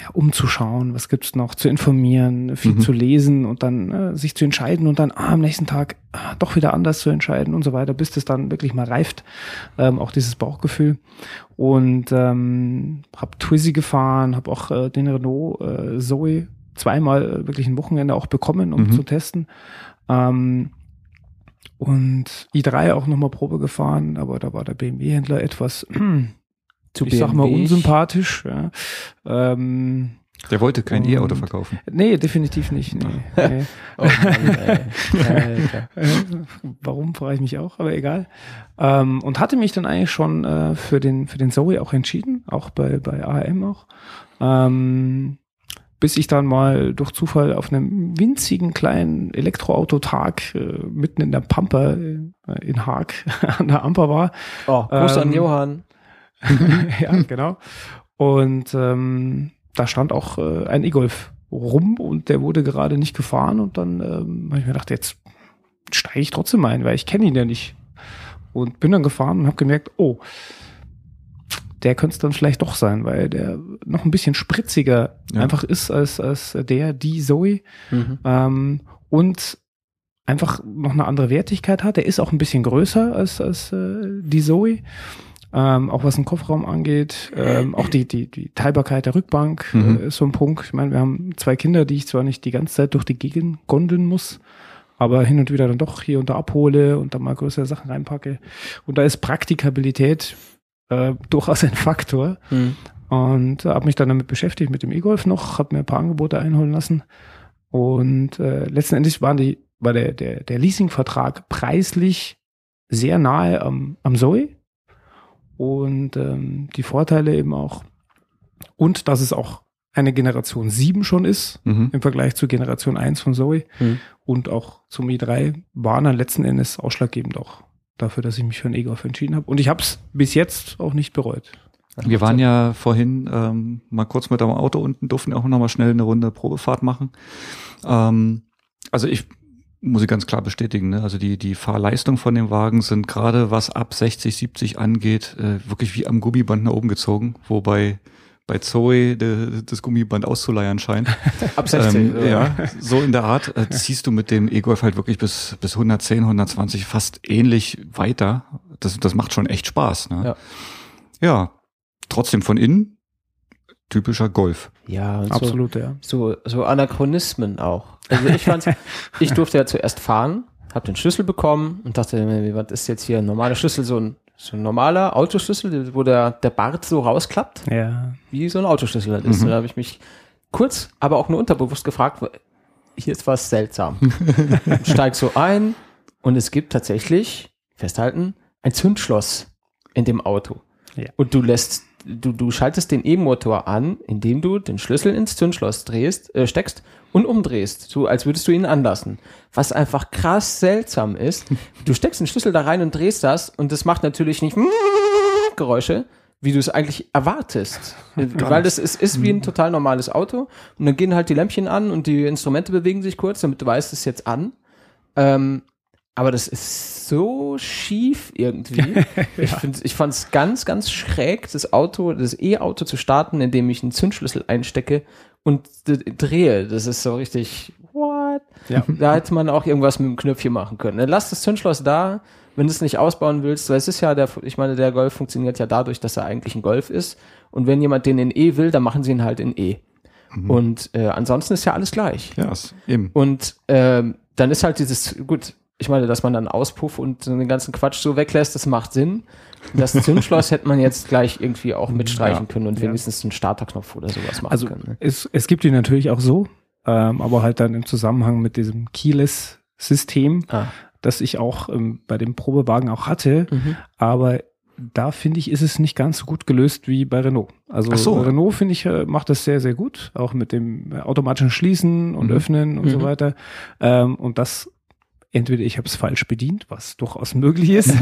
C: ja, umzuschauen, was gibt's noch, zu informieren, viel
B: Mhm.
C: zu lesen und dann äh, sich zu entscheiden und dann ah, am nächsten Tag ah, doch wieder anders zu entscheiden und so weiter, bis das dann wirklich mal reift, ähm, auch dieses Bauchgefühl. Und ähm, habe Twizy gefahren, habe auch äh, den Renault äh, Zoe zweimal äh, wirklich ein Wochenende auch bekommen, um
B: Mhm.
C: zu testen. Ähm, und i3 auch nochmal Probe gefahren, aber da war der BMW-Händler etwas, *clears throat*
A: Zu
C: ich sag mal, unsympathisch. Ja. Ähm,
B: Der wollte kein E-Auto verkaufen.
C: nee, definitiv nicht. Nee, nee. *laughs*
A: Oh Mann. *laughs*
C: Äh, Warum, frage ich mich auch, aber egal. Ähm, und hatte mich dann eigentlich schon äh, für den für den Zoe auch entschieden, auch bei bei ARM auch. Ähm, bis ich dann mal durch Zufall auf einem winzigen kleinen Elektroautotag äh, mitten in der Pampa äh, in Haag *laughs* an der Amper war.
A: Oh, Gruß an
C: Ähm,
A: Johann. *laughs*
C: ja, genau. Und ähm, da stand auch äh, ein E-Golf rum und der wurde gerade nicht gefahren und dann ähm, habe ich mir gedacht, jetzt steige ich trotzdem ein, weil ich kenne ihn ja nicht. Und bin dann gefahren und habe gemerkt, oh, der könnte es dann vielleicht doch sein, weil der noch ein bisschen spritziger
B: Ja.
C: einfach ist als, als der, die Zoe
A: Mhm.
C: ähm, und einfach noch eine andere Wertigkeit hat. Er ist auch ein bisschen größer als, als äh, die Zoe. Ähm, auch was den Kofferraum angeht, ähm, auch die, die, die Teilbarkeit der Rückbank
B: Mhm.
C: äh, ist so ein Punkt. Ich meine, wir haben zwei Kinder, die ich zwar nicht die ganze Zeit durch die Gegend gondeln muss, aber hin und wieder dann doch hier und da abhole und dann mal größere Sachen reinpacke. Und da ist Praktikabilität äh, durchaus ein Faktor.
A: Mhm.
C: Und äh, habe mich dann damit beschäftigt, mit dem E-Golf noch, habe mir ein paar Angebote einholen lassen. Und äh, letzten Endes waren die, war der, der, der Leasingvertrag preislich sehr nahe am, am Zoe. Und ähm, die Vorteile eben auch. Und dass es auch eine Generation 7 schon ist
B: Mhm.
C: im Vergleich zur Generation 1 von Zoe
A: Mhm.
C: und auch zum i3 waren dann letzten Endes ausschlaggebend auch dafür, dass ich mich für einen E-Golf entschieden habe. Und ich habe es bis jetzt auch nicht bereut.
B: Wir waren ja vorhin ähm, mal kurz mit dem Auto unten, durften auch noch mal schnell eine Runde Probefahrt machen. Ähm, also ich muss ich ganz klar bestätigen, ne? also die, die Fahrleistung von dem Wagen sind gerade was ab 60, 70 angeht, äh, wirklich wie am Gummiband nach oben gezogen, wobei bei Zoe de, das Gummiband auszuleiern scheint. *laughs*
A: Ab 16.
B: Ähm, ja, so in der Art äh, ziehst du mit dem E-Golf halt wirklich bis, bis 110, 120 fast ähnlich weiter. Das, das macht schon echt Spaß. Ne?
A: Ja.
B: ja, trotzdem von innen typischer Golf.
A: Ja, und so,
C: Absolut, ja.
A: so, so Anachronismen auch. Also ich fand's, *laughs* ich durfte ja zuerst fahren, habe den Schlüssel bekommen und dachte, mir, was ist jetzt hier ein normaler Schlüssel, so ein, so ein normaler Autoschlüssel, wo der, der Bart so rausklappt,
C: Ja.
A: wie so ein Autoschlüssel halt ist.
B: Mhm.
A: Da habe ich mich kurz, aber auch nur unterbewusst gefragt, hier ist was seltsam. *laughs* Steig so ein und es gibt tatsächlich, festhalten, ein Zündschloss in dem Auto.
C: Ja.
A: Und du lässt, du, du schaltest den E-Motor an, indem du den Schlüssel ins Zündschloss drehst, äh, steckst und umdrehst, so als würdest du ihn anlassen. Was einfach krass seltsam ist. *laughs* Du steckst den Schlüssel da rein und drehst das und das macht natürlich nicht *laughs* Geräusche, wie du es eigentlich erwartest. Weil das ist, ist wie ein total normales Auto und dann gehen halt die Lämpchen an und die Instrumente bewegen sich kurz, damit du weißt, es ist jetzt an. Ähm, aber das ist so schief irgendwie. *laughs* Ich, find, ich fand es ganz, ganz schräg, das Auto, das E-Auto zu starten, indem ich einen Zündschlüssel einstecke und drehe. Das ist so richtig, what?
C: Ja.
A: Da hätte man auch irgendwas mit dem Knöpfchen machen können. Dann lass das Zündschloss da, wenn du es nicht ausbauen willst, weil es ist ja der, ich meine, der Golf funktioniert ja dadurch, dass er eigentlich ein Golf ist. Und wenn jemand den in E will, dann machen sie ihn halt in E. Und äh, ansonsten ist ja alles gleich.
B: Ja, ist eben.
A: Und ähm, dann ist halt dieses, gut, ich meine, dass man dann Auspuff und so den ganzen Quatsch so weglässt, das macht Sinn. Das Zündschloss *laughs* hätte man jetzt gleich irgendwie auch mitstreichen
B: Ja.
A: können und
C: Ja.
A: wenigstens einen Starterknopf oder sowas machen
C: Also
A: können. Ne?
C: es, es gibt die natürlich auch so, ähm, aber halt dann im Zusammenhang mit diesem Keyless-System,
A: Ah.
C: das ich auch ähm, bei dem Probewagen auch hatte.
A: Mhm.
C: Aber da finde ich, ist es nicht ganz so gut gelöst wie bei Renault. Also
B: so.
C: Renault finde ich äh, macht das sehr, sehr gut, auch mit dem automatischen Schließen und
B: Mhm.
C: Öffnen und so
A: Mhm.
C: weiter. Ähm, und das entweder ich habe es falsch bedient, was durchaus möglich ist,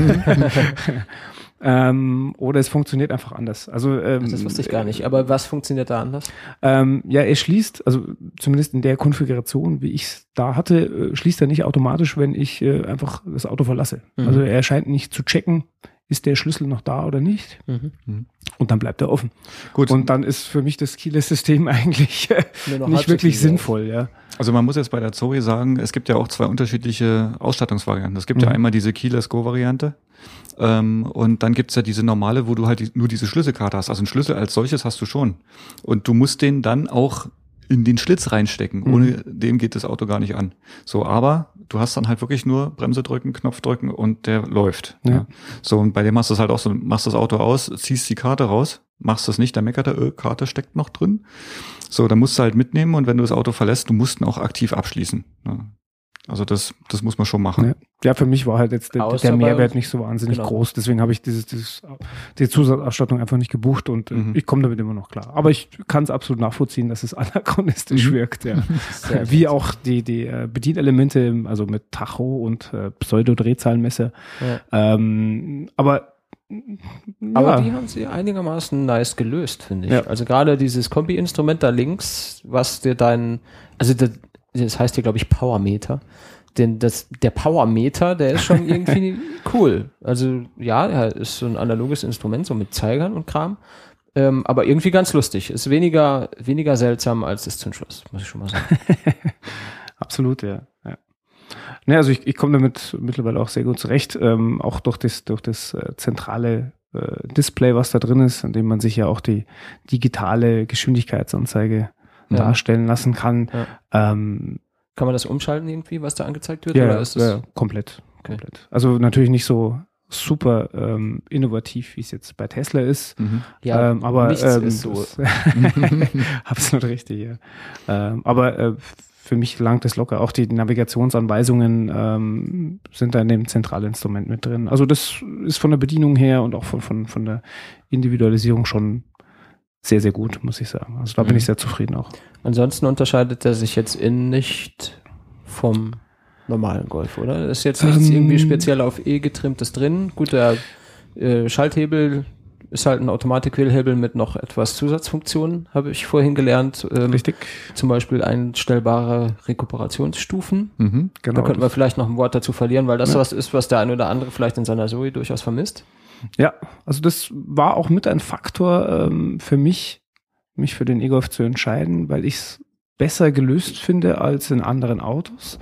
C: *laughs* ähm, oder es funktioniert einfach anders. Also ähm,
A: Das wusste ich gar nicht. Aber was funktioniert da anders?
C: ähm, ja, er schließt, also zumindest in der Konfiguration, wie ich es da hatte, äh, schließt er nicht automatisch, wenn ich äh, einfach das Auto verlasse.
A: Mhm.
C: Also er scheint nicht zu checken, ist der Schlüssel noch da oder nicht.
A: Mhm.
C: Und dann bleibt er offen.
B: Gut,
C: Und dann ist für mich das Keyless-System *laughs* eigentlich äh, nicht wirklich sinnvoll, ja.
B: also man muss jetzt bei der Zoe sagen, es gibt ja auch zwei unterschiedliche Ausstattungsvarianten. Es gibt ja
C: Mhm.
B: einmal diese Keyless Go-Variante ähm, und dann gibt's ja diese normale, wo du halt die, nur diese Schlüsselkarte hast. Also einen Schlüssel als solches hast du schon. Und du musst den dann auch in den Schlitz reinstecken.
C: Mhm.
B: Ohne dem geht das Auto gar nicht an. So, aber du hast dann halt wirklich nur Bremse drücken, Knopf drücken und der läuft.
C: Ja.
B: So, und bei dem machst du es halt auch so, machst das Auto aus, ziehst die Karte raus, machst das nicht, dann meckert er, äh, Karte steckt noch drin. So, dann musst du halt mitnehmen und wenn du das Auto verlässt, du musst ihn auch aktiv abschließen. Ja. Also das, das muss man schon machen.
C: Ja. Ja, für mich war halt jetzt der, der Mehrwert nicht so wahnsinnig
A: Genau.
C: groß. Deswegen habe ich dieses, dieses, die Zusatzausstattung einfach nicht gebucht und äh,
B: Mhm.
C: ich komme damit immer noch klar. Aber ich kann es absolut nachvollziehen, dass es *laughs* anachronistisch
B: Mhm.
C: wirkt. Ja. *laughs*
A: Sehr
C: Wie auch die, die äh, Bedienelemente, also mit Tacho und äh, Pseudo-Drehzahlmesser.
A: Ja.
C: Ähm, aber
A: Aber
C: ja,
A: die haben sie einigermaßen nice gelöst, finde ich.
C: Ja.
A: Also gerade dieses Kombi-Instrument da links, was dir dein, also das, das heißt hier, glaube ich, Powermeter. Denn das, der Powermeter, der ist schon *laughs* irgendwie cool. Also ja, er ist so ein analoges Instrument, so mit Zeigern und Kram. Ähm, aber irgendwie ganz lustig. Ist weniger, weniger seltsam als das Zündschloss, muss ich schon mal sagen. *laughs*
C: Absolut, ja. ja. Ne, also ich, ich komme damit mittlerweile auch sehr gut zurecht, ähm, auch durch das, durch das äh, zentrale äh, Display, was da drin ist, an dem man sich ja auch die digitale Geschwindigkeitsanzeige
A: Ja.
C: darstellen lassen kann.
A: Ja.
C: Ähm,
A: Kann man das umschalten irgendwie, was da angezeigt wird?
C: ja,
A: oder ist das,
C: ja, komplett,
A: Okay.
C: komplett. Also natürlich nicht so super ähm, innovativ, wie es jetzt bei Tesla ist.
B: Mhm.
A: ja,
C: ähm, aber
A: nichts
C: ähm,
A: ist so. *laughs*
C: absolut richtig, ja. Ähm, aber äh, für mich langt es locker. Auch die Navigationsanweisungen ähm, sind da in dem Zentralinstrument mit drin. Also das ist von der Bedienung her und auch von, von, von der Individualisierung schon sehr, sehr gut, muss ich sagen. Also da bin
A: Mhm.
C: ich sehr zufrieden auch.
A: Ansonsten unterscheidet er sich jetzt in nicht vom normalen Golf, oder? Da ist jetzt nichts
C: Ähm,
A: irgendwie speziell auf E getrimmtes drin. Gut, der äh, Schalthebel ist halt ein Automatikquellhebel mit noch etwas Zusatzfunktionen, habe ich vorhin gelernt. Ähm,
C: Richtig?
A: Zum Beispiel einstellbare Rekuperationsstufen.
B: Mhm.
C: Genau.
A: Da könnten wir vielleicht noch ein Wort dazu verlieren, weil das
C: Ja.
A: was ist, was der eine oder andere vielleicht in seiner Zoe durchaus vermisst.
C: Ja, also das war auch mit ein Faktor ähm, für mich, mich für den E-Golf zu entscheiden, weil ich es besser gelöst finde als in anderen Autos.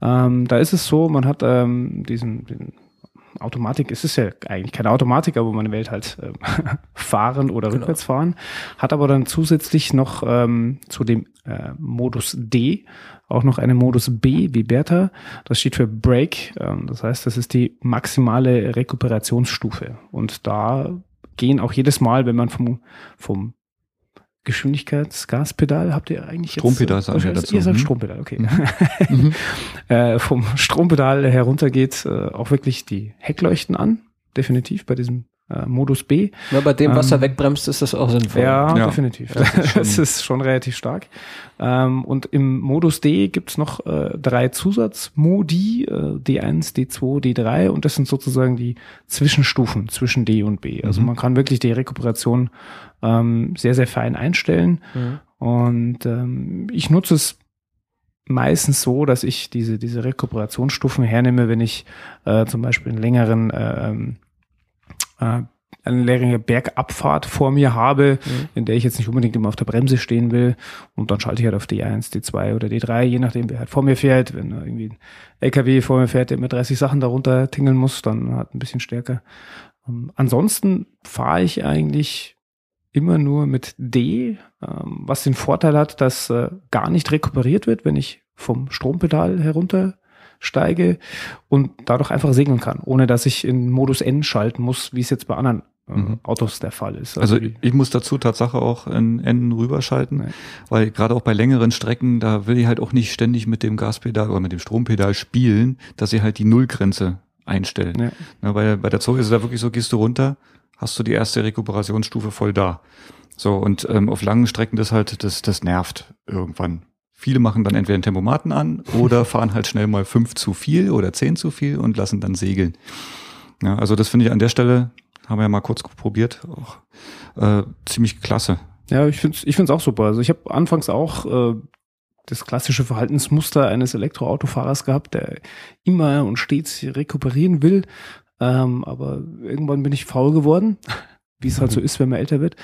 C: Ähm, da ist es so, man hat ähm, diesen, den Automatik, es ist ja eigentlich keine Automatik, aber man wählt halt ähm, *laughs* fahren oder
A: Genau.
C: rückwärts fahren, hat aber dann zusätzlich noch ähm, zu dem äh, Modus D auch noch einen Modus B wie Bertha. Das steht für Brake. Ähm, das heißt, das ist die maximale Rekuperationsstufe. Und da gehen auch jedes Mal, wenn man vom, vom Geschwindigkeitsgaspedal habt ihr eigentlich
B: Strompedal
C: jetzt,
B: sagen wir dazu.
C: Ihr sagt
B: Mhm.
C: Strompedal, okay.
B: Mhm. *laughs*
C: äh, vom Strompedal herunter geht äh, auch wirklich die Heckleuchten an, definitiv bei diesem äh, Modus B.
A: Ja, bei dem, was
C: Ähm,
A: er wegbremst, ist das auch sinnvoll.
C: Ja,
B: Ja.
C: definitiv.
B: Das ist *laughs* schon-
C: Das ist schon relativ stark. Ähm, und im Modus D gibt's noch äh, drei Zusatzmodi, äh, D1, D2, D3 und das sind sozusagen die Zwischenstufen zwischen D und B. Also
B: Mhm.
C: man kann wirklich die Rekuperation ähm, sehr, sehr fein einstellen.
A: Mhm.
C: Und ähm, ich nutze es meistens so, dass ich diese, diese Rekuperationsstufen hernehme, wenn ich äh, zum Beispiel einen längeren äh, ähm, äh, eine längere Bergabfahrt vor mir habe,
A: Mhm.
C: in der ich jetzt nicht unbedingt immer auf der Bremse stehen will. Und dann schalte ich halt auf D1, D2 oder D3, je nachdem, wer halt vor mir fährt. Wenn irgendwie ein LKW vor mir fährt, der mit 30 Sachen darunter tingeln muss, dann halt ein bisschen stärker. Ähm, ansonsten fahre ich eigentlich immer nur mit D, ähm, was den Vorteil hat, dass äh, gar nicht rekuperiert wird, wenn ich vom Strompedal heruntersteige und dadurch einfach segeln kann, ohne dass ich in Modus N schalten muss, wie es jetzt bei anderen äh,
B: Mhm.
C: Autos der Fall ist.
B: Also
C: die-
B: ich muss dazu Tatsache auch in Enden rüberschalten,
C: Nee.
B: weil gerade auch bei längeren Strecken, da will ich halt auch nicht ständig mit dem Gaspedal oder mit dem Strompedal spielen, dass ich halt die Nullgrenze einstellen.
C: Ja.
B: Ja, bei, bei der Zoe ist es da wirklich so, gehst du runter, hast du die erste Rekuperationsstufe voll da. So, und ähm, auf langen Strecken das halt, das, das nervt irgendwann. Viele machen dann entweder einen Tempomaten an oder *laughs* fahren halt schnell mal fünf zu viel oder zehn zu viel und lassen dann segeln. Ja, also das finde ich an der Stelle, haben wir ja mal kurz probiert, auch äh, ziemlich klasse.
C: Ja, ich finde es ich find's auch super. Also ich habe anfangs auch äh, das klassische Verhaltensmuster eines Elektroautofahrers gehabt, der immer und stets rekuperieren will. Ähm, aber irgendwann bin ich faul geworden, *laughs* wie es halt so *laughs* ist, wenn man älter wird.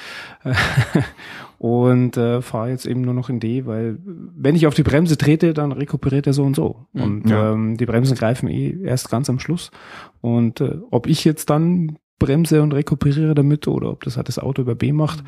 C: Und äh, fahre jetzt eben nur noch in D, weil wenn ich auf die Bremse trete, dann rekuperiert er so und so.
A: Mhm.
C: Und
B: Ja.
C: ähm, die Bremsen greifen eh erst ganz am Schluss. Und äh, ob ich jetzt dann bremse und rekuperiere damit oder ob das halt das Auto über B macht,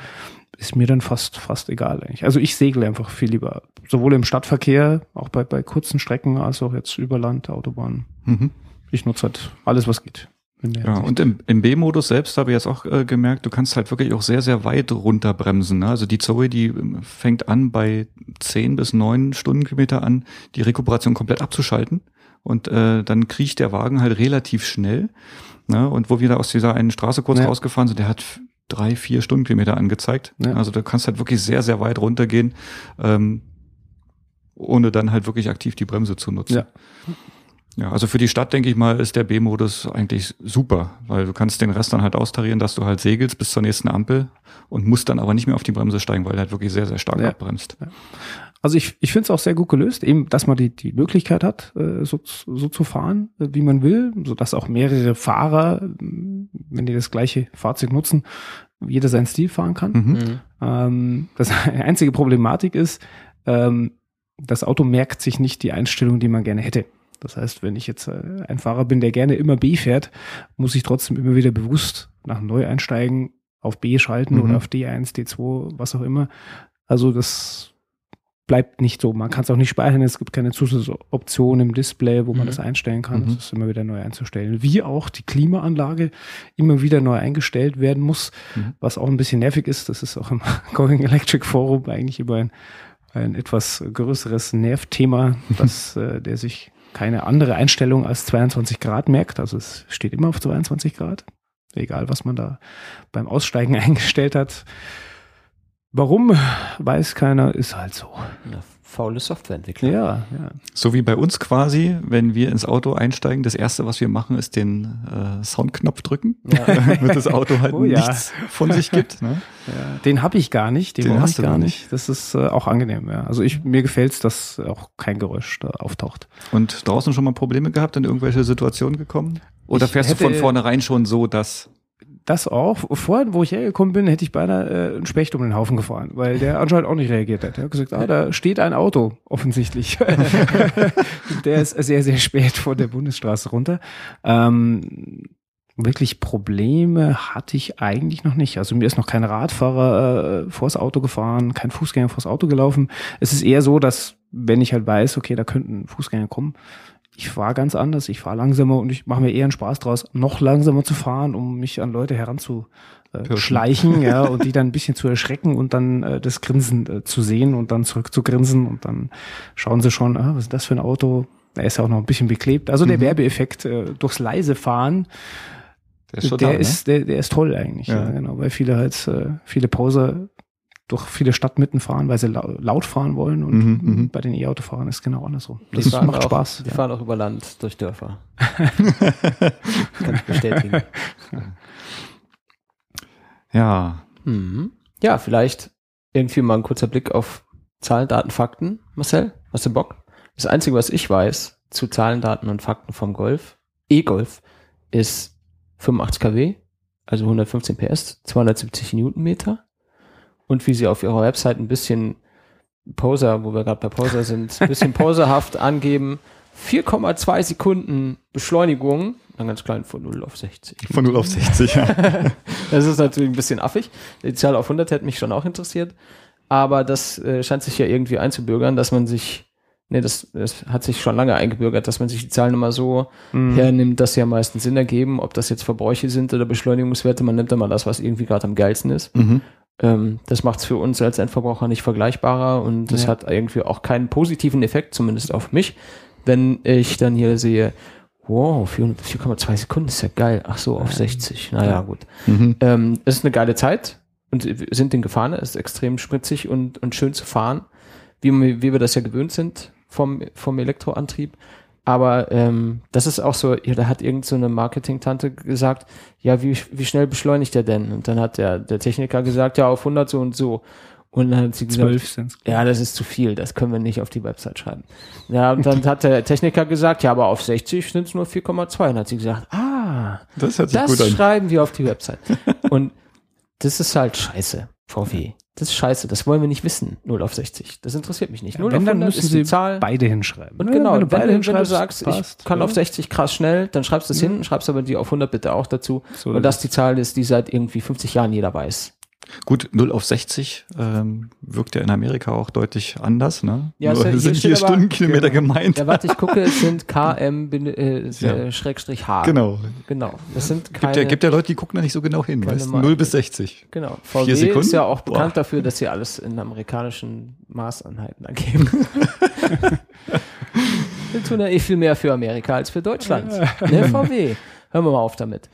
C: ist mir dann fast fast egal eigentlich. Also ich segle einfach viel lieber, sowohl im Stadtverkehr, auch bei, bei kurzen Strecken, als auch jetzt über Land, Autobahn.
B: Mhm.
C: Ich nutze halt alles, was geht.
B: Ja, und im, im B-Modus selbst habe ich jetzt auch äh, gemerkt, du kannst halt wirklich auch sehr, sehr weit runterbremsen. Ne? Also die Zoe, die ähm, fängt an bei 10 bis 9 Stundenkilometer an, die Rekuperation komplett abzuschalten. Und äh, dann kriecht der Wagen halt relativ schnell. Ne? Und wo wir da aus dieser einen Straße kurz
C: Ja.
B: rausgefahren sind, der hat drei, vier Stundenkilometer angezeigt.
C: Ja.
B: Also du kannst halt wirklich sehr, sehr weit runtergehen, ähm, ohne dann halt wirklich aktiv die Bremse zu nutzen.
C: Ja.
B: Ja, also für die Stadt, denke ich mal, ist der B-Modus eigentlich super, weil du kannst den Rest dann halt austarieren, dass du halt segelst bis zur nächsten Ampel und musst dann aber nicht mehr auf die Bremse steigen, weil er halt wirklich sehr, sehr stark
C: Ja.
B: abbremst.
C: Also ich, ich finde es auch sehr gut gelöst, eben, dass man die, die Möglichkeit hat, äh, so, so zu fahren, äh, wie man will, so dass auch mehrere Fahrer, wenn die das gleiche Fahrzeug nutzen, jeder seinen Stil fahren kann.
B: Mhm.
A: Mhm.
C: Ähm, das *laughs* einzige Problematik ist, ähm, das Auto merkt sich nicht die Einstellung, die man gerne hätte. Das heißt, wenn ich jetzt äh, ein Fahrer bin, der gerne immer B fährt, muss ich trotzdem immer wieder bewusst nach Neueinsteigen auf B schalten
B: Mhm.
C: oder auf D1, D2, was auch immer. Also das bleibt nicht so. Man kann es auch nicht speichern. Es gibt keine Zusatzoption im Display, wo man
A: Mhm.
C: das einstellen kann.
B: Mhm.
C: Das ist immer wieder neu einzustellen. Wie auch die Klimaanlage immer wieder neu eingestellt werden muss,
B: Mhm.
C: was auch ein bisschen nervig ist. Das ist auch im *laughs* Going Electric Forum eigentlich immer ein, ein etwas größeres Nervthema, *laughs* dass äh, der sich keine andere Einstellung als 22 Grad merkt. Also es steht immer auf 22 Grad. Egal, was man da beim Aussteigen *laughs* eingestellt hat. Warum, weiß keiner, ist halt so.
A: Ja, faule Softwareentwickler.
C: Ja, ja.
B: So wie bei uns quasi, wenn wir ins Auto einsteigen, das erste, was wir machen, ist den äh, Soundknopf drücken,
A: Ja. *laughs*
B: damit das Auto halt *laughs*
C: Oh ja.
B: nichts von sich gibt. Ne?
C: Ja, den habe ich gar nicht, den,
B: Den hast
C: ich
B: du
C: gar
B: noch
C: nicht. Das ist äh, auch angenehm, ja. Also ich, mir gefällt's, dass auch kein Geräusch da auftaucht.
B: Und draußen schon mal Probleme gehabt, in irgendwelche Situationen gekommen? Oder
C: Ich
B: fährst du von vornherein schon so, dass
C: Das auch. Vorhin, wo ich hergekommen bin, hätte ich beinahe äh, einen Specht um den Haufen gefahren, weil der anscheinend auch nicht reagiert hat. Er hat gesagt, ah, da steht ein Auto, offensichtlich. *laughs* der ist sehr, sehr spät von der Bundesstraße runter. Ähm, wirklich Probleme hatte ich eigentlich noch nicht. Also mir ist noch kein Radfahrer äh, vors Auto gefahren, kein Fußgänger vors Auto gelaufen. Es ist eher so, dass wenn ich halt weiß, okay, da könnten Fußgänger kommen, ich fahre ganz anders, ich fahre langsamer und ich mache mir eher einen Spaß draus, noch langsamer zu fahren, um mich an Leute heranzu äh,
B: Pirschen.
C: schleichen, ja, *laughs* und die dann ein bisschen zu erschrecken und dann äh, das Grinsen äh, zu sehen und dann zurück zu grinsen und dann schauen sie schon, ah, was ist das für ein Auto? Er ist ja auch noch ein bisschen beklebt. Also der
B: Mhm.
C: Werbeeffekt äh, durchs leise Fahren,
B: der ist
C: der
B: da, ne?
C: ist, der, der ist toll eigentlich, ja.
B: Ja.
C: genau, weil viele halt, äh, viele Poser durch viele Stadtmitten fahren, weil sie lau laut fahren wollen und
B: Mhm, mhm.
C: bei den E-Autofahrern ist genau andersrum.
A: Die
C: Das macht
A: auch,
C: Spaß.
A: Die
C: ja.
A: fahren auch über Land durch Dörfer. *laughs* Kann ich bestätigen. *laughs*
B: Ja,
A: Mhm. Ja, vielleicht irgendwie mal ein kurzer Blick auf Zahlen, Daten, Fakten. Marcel, hast du Bock? Das Einzige, was ich weiß zu Zahlen, Daten und Fakten vom Golf, E-Golf, ist 85 kW, also 115 PS, 270 Newtonmeter. Und wie sie auf ihrer Website ein bisschen Poser, wo wir gerade bei Poser sind, ein bisschen poserhaft *laughs* angeben, 4,2 Sekunden Beschleunigung, dann ganz klein von 0 auf 60.
B: von 0 auf 60, ja. *laughs*
A: Das ist natürlich ein bisschen affig. Die Zahl auf 100 hätte mich schon auch interessiert. Aber das äh, scheint sich ja irgendwie einzubürgern, dass man sich, nee, das, das hat sich schon lange eingebürgert, dass man sich die Zahlen immer so
C: Mhm.
A: hernimmt, dass sie am meisten Sinn ergeben. Ob das jetzt Verbräuche sind oder Beschleunigungswerte, man nimmt immer das, was irgendwie gerade am geilsten ist.
B: mhm.
A: Ähm, das macht es für uns als Endverbraucher nicht vergleichbarer und das
C: Ja.
A: hat irgendwie auch keinen positiven Effekt, zumindest auf mich, wenn ich dann hier sehe Wow, 400 4,2 Sekunden ist ja geil. Ach so, auf 60. Naja, gut.
B: Mhm.
A: Ähm, es ist eine geile Zeit und wir sind den gefahren. Es ist extrem spritzig und, und schön zu fahren, wie, wir- wie wir das ja gewöhnt sind vom, vom Elektroantrieb. Aber ähm, das ist auch so, ja, da hat irgend so eine Marketing-Tante gesagt, ja, wie, wie schnell beschleunigt der denn? Und dann hat der, der Techniker gesagt, ja, auf 100 so und so. Und dann hat sie gesagt, ja, das ist zu viel, das können wir nicht auf die Website schreiben. Ja, und dann hat der Techniker gesagt, ja, aber auf 60 sind es nur 4,2. Und hat sie gesagt, ah,
B: Das hört sich
A: das
B: gut an.
A: schreiben wir auf die Website. Und das ist halt scheiße, VW. Das ist scheiße, das wollen wir nicht wissen, 0 auf 60. Das interessiert mich nicht. 0
C: Wenn,
A: auf
C: dann
A: 100
C: müssen
A: ist die Zahl.
C: beide hinschreiben.
A: Und
C: Ja,
A: genau, wenn,
C: du beide
A: wenn, du sagst,
C: passt,
A: ich kann
C: ja.
A: auf 60 krass schnell, dann schreibst du es hin, schreibst aber die auf 100 bitte auch dazu.
C: So
A: und
C: ist
A: das
C: es.
A: die Zahl ist, die seit irgendwie 50 Jahren jeder weiß.
B: Gut, 0 auf 60 ähm, wirkt ja in Amerika auch deutlich anders. Ne?
A: Ja,
B: Nur
A: es- hier
B: sind hier
A: aber-
B: Stundenkilometer gemeint.
A: Ja, warte, ich gucke, es sind *laughs* KM äh,
B: Ja.
A: Schrägstrich H.
B: Genau.
A: Genau. Das sind
B: Gibt
A: keine,
B: ja, gibt ja Leute, die gucken da nicht so genau hin. Weißt? du?
A: Marke.
B: 0 bis 60.
A: Genau.
B: Vier
A: VW
B: Sekunden?
A: ist ja auch
B: Boah.
A: bekannt dafür, dass sie alles in amerikanischen Maßeinheiten ergeben. *laughs* wir tun ja eh viel mehr für Amerika als für Deutschland. *laughs* Ne, VW. Hören wir mal auf damit.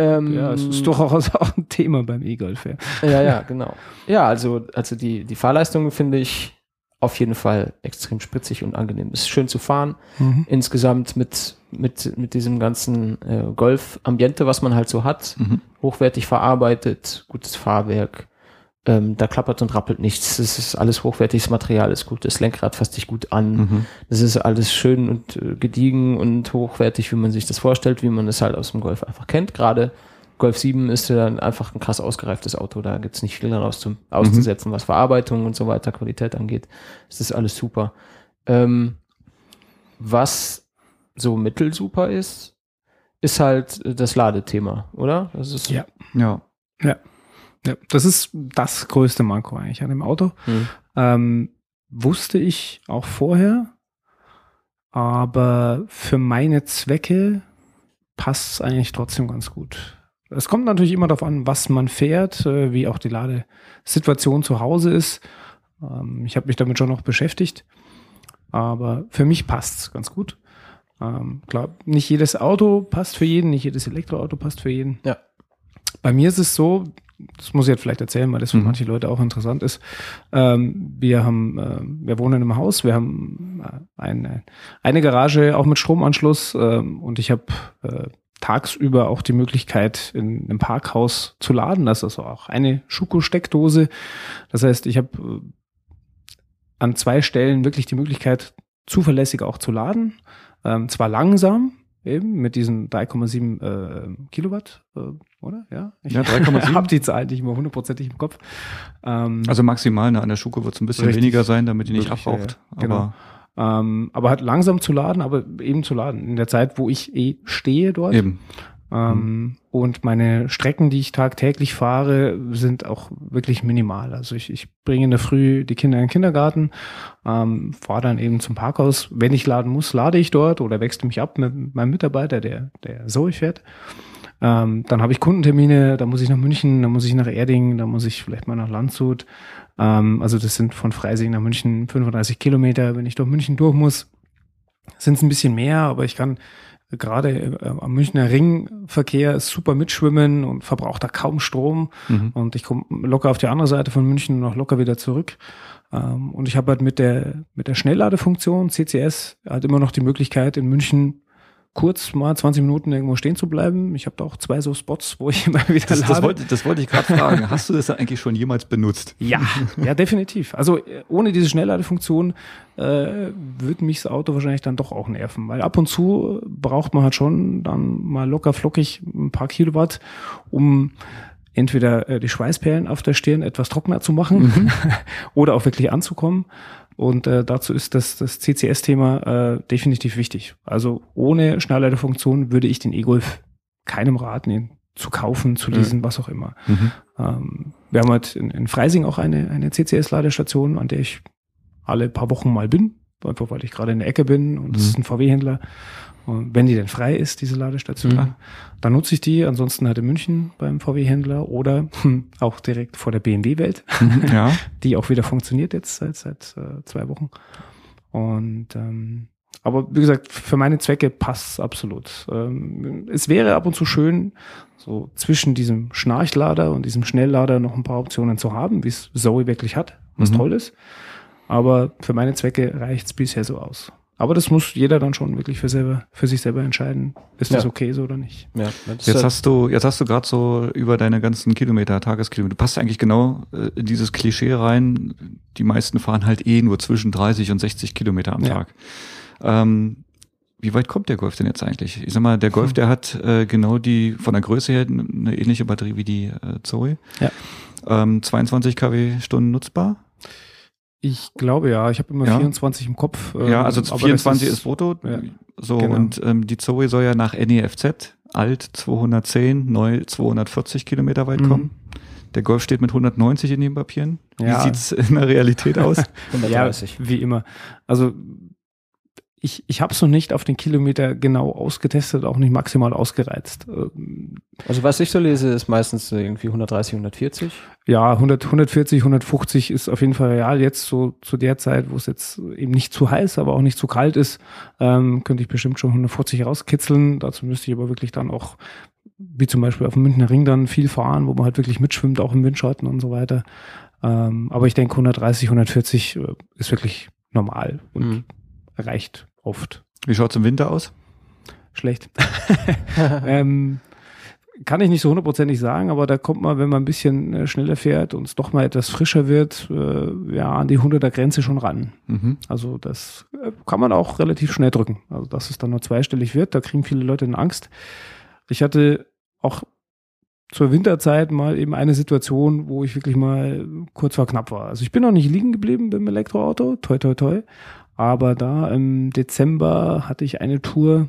A: ähm,
C: Ja, es ist durchaus auch ein Thema beim E-Golf. Ja.
A: ja, ja, genau. Ja, also, also die, die Fahrleistung finde ich auf jeden Fall extrem spritzig und angenehm. Ist schön zu fahren.
C: Mhm.
A: Insgesamt mit, mit, mit diesem ganzen äh, Golf-Ambiente, was man halt so hat.
B: Mhm.
A: Hochwertig verarbeitet, gutes Fahrwerk. Ähm, da klappert und rappelt nichts. Es ist alles hochwertiges Material, ist gut. Das Lenkrad fasst sich gut an.
B: Mhm.
A: Das ist alles schön und äh, gediegen und hochwertig, wie man sich das vorstellt, wie man es halt aus dem Golf einfach kennt. Gerade Golf 7 ist ja dann einfach ein krass ausgereiftes Auto. Da gibt's nicht viel daraus zu, auszusetzen, was Verarbeitung und so weiter, Qualität angeht. Es ist alles super. Ähm, was so mittelsuper ist, ist halt das Ladethema, oder? Das ist
C: Ja.
B: Ja.
C: Ja, das ist das größte Manko eigentlich an dem Auto.
A: Hm.
C: Ähm, wusste ich auch vorher, aber für meine Zwecke passt es eigentlich trotzdem ganz gut. Es kommt natürlich immer darauf an, was man fährt, äh, wie auch die Ladesituation zu Hause ist. Ähm, ich habe mich damit schon noch beschäftigt, aber für mich passt es ganz gut. Ähm, klar, nicht jedes Auto passt für jeden, nicht jedes Elektroauto passt für jeden.
A: Ja.
C: Bei mir ist es so, das muss ich jetzt vielleicht erzählen, weil das für
B: Mhm.
C: manche Leute auch interessant ist. Ähm, wir haben, äh, wir wohnen im Haus, wir haben äh, eine, eine Garage auch mit Stromanschluss ähm, und ich habe äh, tagsüber auch die Möglichkeit, in einem Parkhaus zu laden. Das ist also auch eine Schuko-Steckdose. Das heißt, ich habe äh, an zwei Stellen wirklich die Möglichkeit, zuverlässig auch zu laden. Ähm, zwar langsam, eben mit diesen 3,7 äh, Kilowatt, äh, oder? Ja, ich
B: Ja, 3,7. *laughs*
C: habe die Zahl nicht mehr hundertprozentig im Kopf. Ähm,
B: Also maximal ne, an der Schuko wird es ein bisschen
C: Richtig.
B: weniger sein, damit die nicht abraucht.
C: ja, ja. Genau.
B: Aber
C: ähm, aber halt langsam zu laden, aber eben zu laden. In der Zeit, wo ich eh stehe dort.
B: eben.
C: Ähm, Und meine Strecken, die ich tagtäglich fahre, sind auch wirklich minimal. Also ich, ich bringe in der Früh die Kinder in den Kindergarten, ähm, fahre dann eben zum Parkhaus. Wenn ich laden muss, lade ich dort oder wechsle mich ab mit meinem Mitarbeiter, der, der Zoe fährt. Ähm, dann habe ich Kundentermine, da muss ich nach München, da muss ich nach Erding, da muss ich vielleicht mal nach Landshut. Ähm, also das sind von Freising nach München 35 Kilometer. Wenn ich durch München durch muss, sind es ein bisschen mehr, aber ich kann gerade äh, am Münchner Ringverkehr super mitschwimmen und verbraucht da kaum Strom.
B: Mhm.
C: Und ich komme locker auf die andere Seite von München und auch locker wieder zurück. Ähm, und ich habe halt mit der, mit der Schnellladefunktion CCS halt immer noch die Möglichkeit, in München kurz mal 20 Minuten irgendwo stehen zu bleiben. Ich habe da auch zwei so Spots, wo ich *laughs* immer wieder
B: Das,
C: lade.
B: das, wollte, das wollte ich gerade fragen. *laughs* Hast du das eigentlich schon jemals benutzt?
C: Ja, ja, definitiv. Also äh, ohne diese Schnellladefunktion äh, würde mich das Auto wahrscheinlich dann doch auch nerven, weil ab und zu braucht man halt schon dann mal locker flockig ein paar Kilowatt, um entweder äh, die Schweißperlen auf der Stirn etwas trockener zu machen *laughs* oder auch wirklich anzukommen. Und äh, dazu ist das, das CCS-Thema äh, definitiv wichtig. Also ohne Schnellladefunktion würde ich den E-Golf keinem raten, ihn zu kaufen, zu leasen, was auch immer.
B: Mhm.
C: Ähm, wir haben halt in, in Freising auch eine, eine CCS-Ladestation, an der ich alle paar Wochen mal bin, einfach weil ich gerade in der Ecke bin und es
B: Mhm.
C: ist ein VW-Händler. Und wenn die denn frei ist, diese Ladestation,
A: Mhm.
C: dann nutze ich die. Ansonsten halt in München beim VW-Händler oder *laughs* auch direkt vor der BMW-Welt,
B: Mhm. Ja. *laughs*
C: die auch wieder funktioniert jetzt seit, seit äh, zwei Wochen. Und ähm, aber wie gesagt, für meine Zwecke passt absolut. Ähm, es wäre ab und zu schön, so zwischen diesem Schnarchlader und diesem Schnelllader noch ein paar Optionen zu haben, wie es Zoe wirklich hat, was
B: Mhm.
C: toll ist. Aber für meine Zwecke reicht es bisher so aus. Aber das muss jeder dann schon wirklich für, selber, für sich selber entscheiden, ist das
A: Ja.
C: okay so oder nicht.
A: Ja, das
B: Jetzt
A: ist,
B: hast du, jetzt hast du gerade so über deine ganzen Kilometer, Tageskilometer, du passt eigentlich genau äh, in dieses Klischee rein. Die meisten fahren halt eh nur zwischen 30 und 60 Kilometer am
C: Ja.
B: Tag. Ähm, wie weit kommt der Golf denn jetzt eigentlich? Ich sag mal, der Golf,
C: Hm.
B: der hat äh, genau die, von der Größe her eine ähnliche Batterie wie die äh, Zoe.
C: Ja.
B: Ähm, 22 kW Stunden nutzbar.
C: Ich glaube ja, ich habe immer
B: Ja.
C: 24 im Kopf. ähm,
B: ja, also
C: aber das
B: 24 ist, brutto.
C: ja,
B: so,
C: genau.
B: und ähm, die Zoe soll ja nach NEFZ alt 210, neu 240 Kilometer weit
C: Mhm.
B: kommen. Der Golf steht mit 190 in den Papieren. Wie
C: Ja.
B: sieht's in der Realität *laughs* aus?
A: 130.
C: Ja, wie immer. Also ich, ich habe es noch nicht auf den Kilometer genau ausgetestet, auch nicht maximal ausgereizt. Ähm,
A: Also was ich so lese, ist meistens irgendwie 130, 140.
C: Ja, 100, 140, 150 ist auf jeden Fall real. Jetzt so zu der Zeit, wo es jetzt eben nicht zu heiß, aber auch nicht zu kalt ist, ähm, könnte ich bestimmt schon 140 rauskitzeln. Dazu müsste ich aber wirklich dann auch, wie zum Beispiel auf dem Münchner Ring dann viel fahren, wo man halt wirklich mitschwimmt, auch im Windschatten und so weiter. Ähm, aber ich denke 130, 140 äh, ist wirklich normal und
A: Mhm.
C: reicht oft.
B: Wie schaut's im Winter aus?
C: Schlecht. *laughs* ähm, kann ich nicht so hundertprozentig sagen, aber da kommt man, wenn man ein bisschen äh, schneller fährt und es doch mal etwas frischer wird, äh, ja, an die 100er Grenze schon ran.
B: Mhm.
C: Also das äh, kann man auch relativ schnell drücken. Also dass es dann nur zweistellig wird, da kriegen viele Leute eine Angst. Ich hatte auch zur Winterzeit mal eben eine Situation, wo ich wirklich mal kurz vor knapp war. Also ich bin noch nicht liegen geblieben beim Elektroauto, toi toi toi. Aber da im Dezember hatte ich eine Tour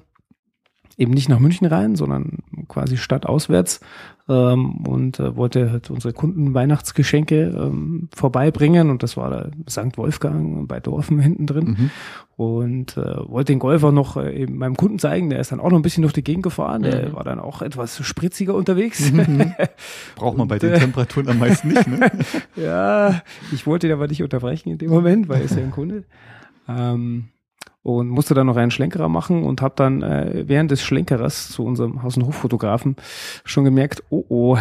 C: eben nicht nach München rein, sondern quasi stadtauswärts ähm, und äh, wollte halt unsere Kunden Weihnachtsgeschenke ähm, vorbeibringen und das war da St. Wolfgang bei Dorfen hinten drin
B: Mhm.
C: und äh, wollte den Golfer noch äh, eben meinem Kunden zeigen, der ist dann auch noch ein bisschen durch die Gegend gefahren, der
A: Mhm.
C: war dann auch etwas spritziger unterwegs. *laughs*
B: Braucht man bei den
C: äh,
B: Temperaturen am meisten nicht, ne? *laughs*
C: ja, ich wollte ihn aber nicht unterbrechen in dem Moment, weil er ist ja ein Kunde. Ähm, und musste dann noch einen Schlenkerer machen und habe dann äh, während des Schlenkerers zu unserem Haus- und Hoffotografen schon gemerkt, oh oh,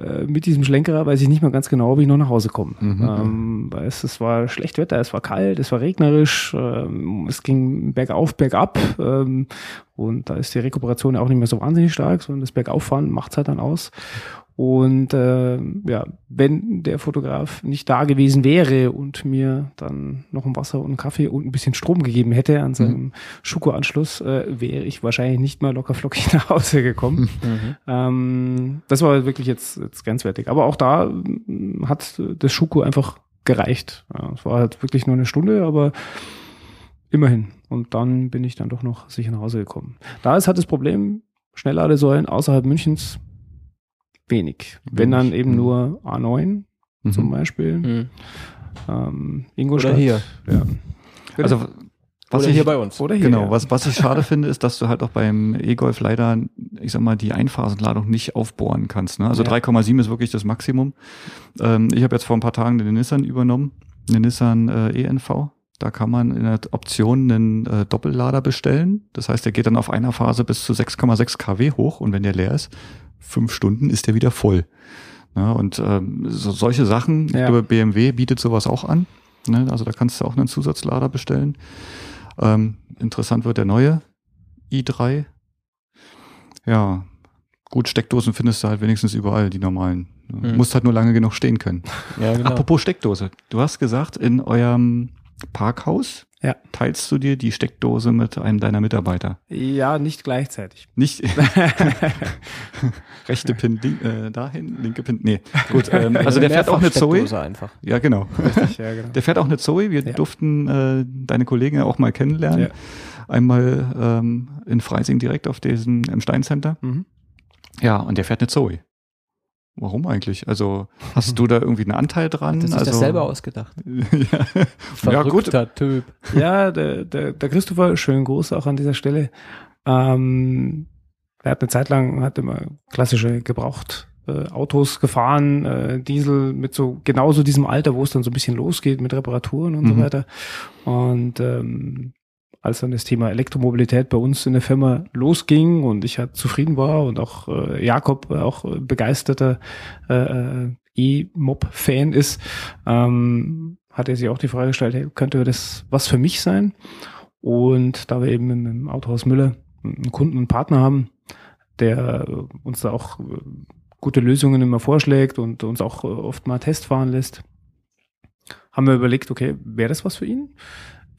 C: äh, mit diesem Schlenkerer weiß ich nicht mal ganz genau, ob ich noch nach Hause komme.
B: Mhm.
C: Ähm, weil es, es war schlecht Wetter, es war kalt, es war regnerisch, ähm, es ging bergauf, bergab ähm, und da ist die Rekuperation ja auch nicht mehr so wahnsinnig stark, sondern das Bergauffahren macht's halt dann aus. Und äh, ja, wenn der Fotograf nicht da gewesen wäre und mir dann noch ein Wasser und einen Kaffee und ein bisschen Strom gegeben hätte an seinem Schuko-Anschluss, äh, wäre ich wahrscheinlich nicht mal locker flockig *laughs* nach Hause gekommen.
A: Mhm.
C: Ähm, das war wirklich jetzt, jetzt grenzwertig. Aber auch da mm, hat das Schuko einfach gereicht. Ja, es war halt wirklich nur eine Stunde, aber immerhin. Und dann bin ich dann doch noch sicher nach Hause gekommen. Da ist halt das Problem, Schnellladesäulen außerhalb Münchens wenig. Wenn dann eben
B: mhm.
C: nur A9 zum
B: Mhm.
C: Beispiel.
A: Mhm.
C: Ähm, Ingolstadt.
A: Oder hier.
C: Ja.
B: Also, was
A: Oder
B: ich,
A: hier bei uns.
C: Oder hier.
B: Genau,
C: ja.
B: was, was ich schade finde, ist, dass du halt auch beim E-Golf leider, ich sag mal, die Einphasenladung nicht aufbohren kannst. Ne? Also
C: Ja.
B: 3,7 ist wirklich das Maximum. Ähm, ich habe jetzt vor ein paar Tagen den Nissan übernommen, den Nissan äh, ENV. Da kann man in der Option einen äh, Doppellader bestellen. Das heißt, der geht dann auf einer Phase bis zu 6,6 kW hoch und wenn der leer ist, fünf Stunden ist der wieder voll. Ja, und ähm, so, solche Sachen, ich
C: Ja.
B: glaube, BMW bietet sowas auch an. Ne? Also da kannst du auch einen Zusatzlader bestellen. Ähm, interessant wird der neue i3. Ja, gut, Steckdosen findest du halt wenigstens überall, die normalen. Du
A: Mhm.
B: musst halt nur lange genug stehen können.
A: Ja, genau.
B: Apropos Steckdose. Du hast gesagt, in eurem Parkhaus
C: Ja.
B: teilst du dir die Steckdose mit einem deiner Mitarbeiter.
C: ja, nicht gleichzeitig.
B: Nicht *laughs* rechte Pin link, äh, dahin, linke Pin. Nee, gut. *laughs* Ähm, also der fährt auch eine Zoe.
A: Einfach.
B: Ja, genau.
C: Richtig, ja, genau.
B: Der fährt auch eine Zoe. Wir
C: Ja.
B: durften äh, deine Kollegen ja auch mal kennenlernen.
C: Ja.
B: Einmal ähm, in Freising direkt auf diesem im Steincenter.
C: Mhm.
B: Ja, und der fährt eine Zoe. Warum eigentlich? Also *laughs* hast du da irgendwie einen Anteil dran?
A: Er sich
B: also,
A: das selber ausgedacht. *laughs*
B: ja. ja, gut.
A: Verrückter Typ.
C: Ja, der, der, der Christopher, schönen Gruß auch an dieser Stelle. Ähm, er hat eine Zeit lang, hat immer klassische Gebraucht äh, Autos gefahren, äh, Diesel mit so genauso diesem Alter, wo es dann so ein bisschen losgeht mit Reparaturen und so
B: Mhm.
C: weiter. Und ähm, als dann das Thema Elektromobilität bei uns in der Firma losging und ich halt zufrieden war und auch äh, Jakob auch begeisterter äh, äh, E-Mob-Fan ist, ähm, hat er sich auch die Frage gestellt, hey, könnte das was für mich sein? Und da wir eben im, Autohaus Müller einen Kunden und Partner haben, der uns da auch äh, gute Lösungen immer vorschlägt und uns auch äh, oft mal Test fahren lässt, haben wir überlegt, okay, wäre das was für ihn?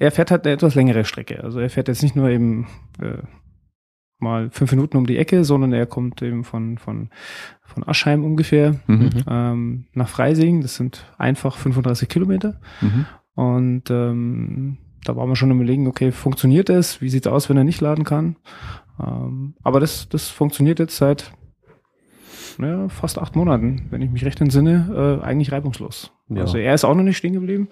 C: Er fährt halt eine etwas längere Strecke. Also er fährt jetzt nicht nur eben äh, mal fünf Minuten um die Ecke, sondern er kommt eben von, von, von Aschheim ungefähr
B: Mhm.
C: ähm, nach Freising. Das sind einfach 35 Kilometer.
B: Mhm.
C: Und ähm, da waren wir schon am überlegen, okay, funktioniert das? Wie sieht's aus, wenn er nicht laden kann? Ähm, aber das, das funktioniert jetzt seit naja, fast acht Monaten, wenn ich mich recht entsinne, äh, eigentlich reibungslos.
A: Ja.
C: Also er ist auch noch nicht stehen geblieben.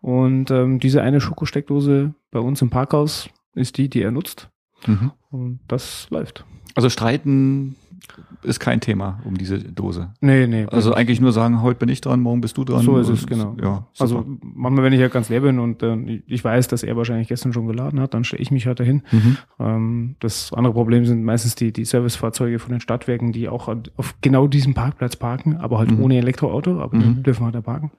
C: Und ähm, diese eine Schokosteckdose bei uns im Parkhaus ist die, die er nutzt.
B: Mhm.
C: Und das läuft.
B: Also streiten ist kein Thema um diese Dose.
C: Nee, nee.
B: Also eigentlich nur sagen, heute bin ich dran, morgen bist du dran.
C: So ist es, genau.
B: Ja,
C: also manchmal, wenn ich ja ganz leer bin und äh, ich weiß, dass er wahrscheinlich gestern schon geladen hat, dann stelle ich mich halt dahin.
B: Mhm.
C: Ähm, das andere Problem sind meistens die, die Servicefahrzeuge von den Stadtwerken, die auch auf genau diesem Parkplatz parken, aber halt
B: Mhm.
C: ohne Elektroauto, aber
B: Mhm.
C: die dürfen halt da parken.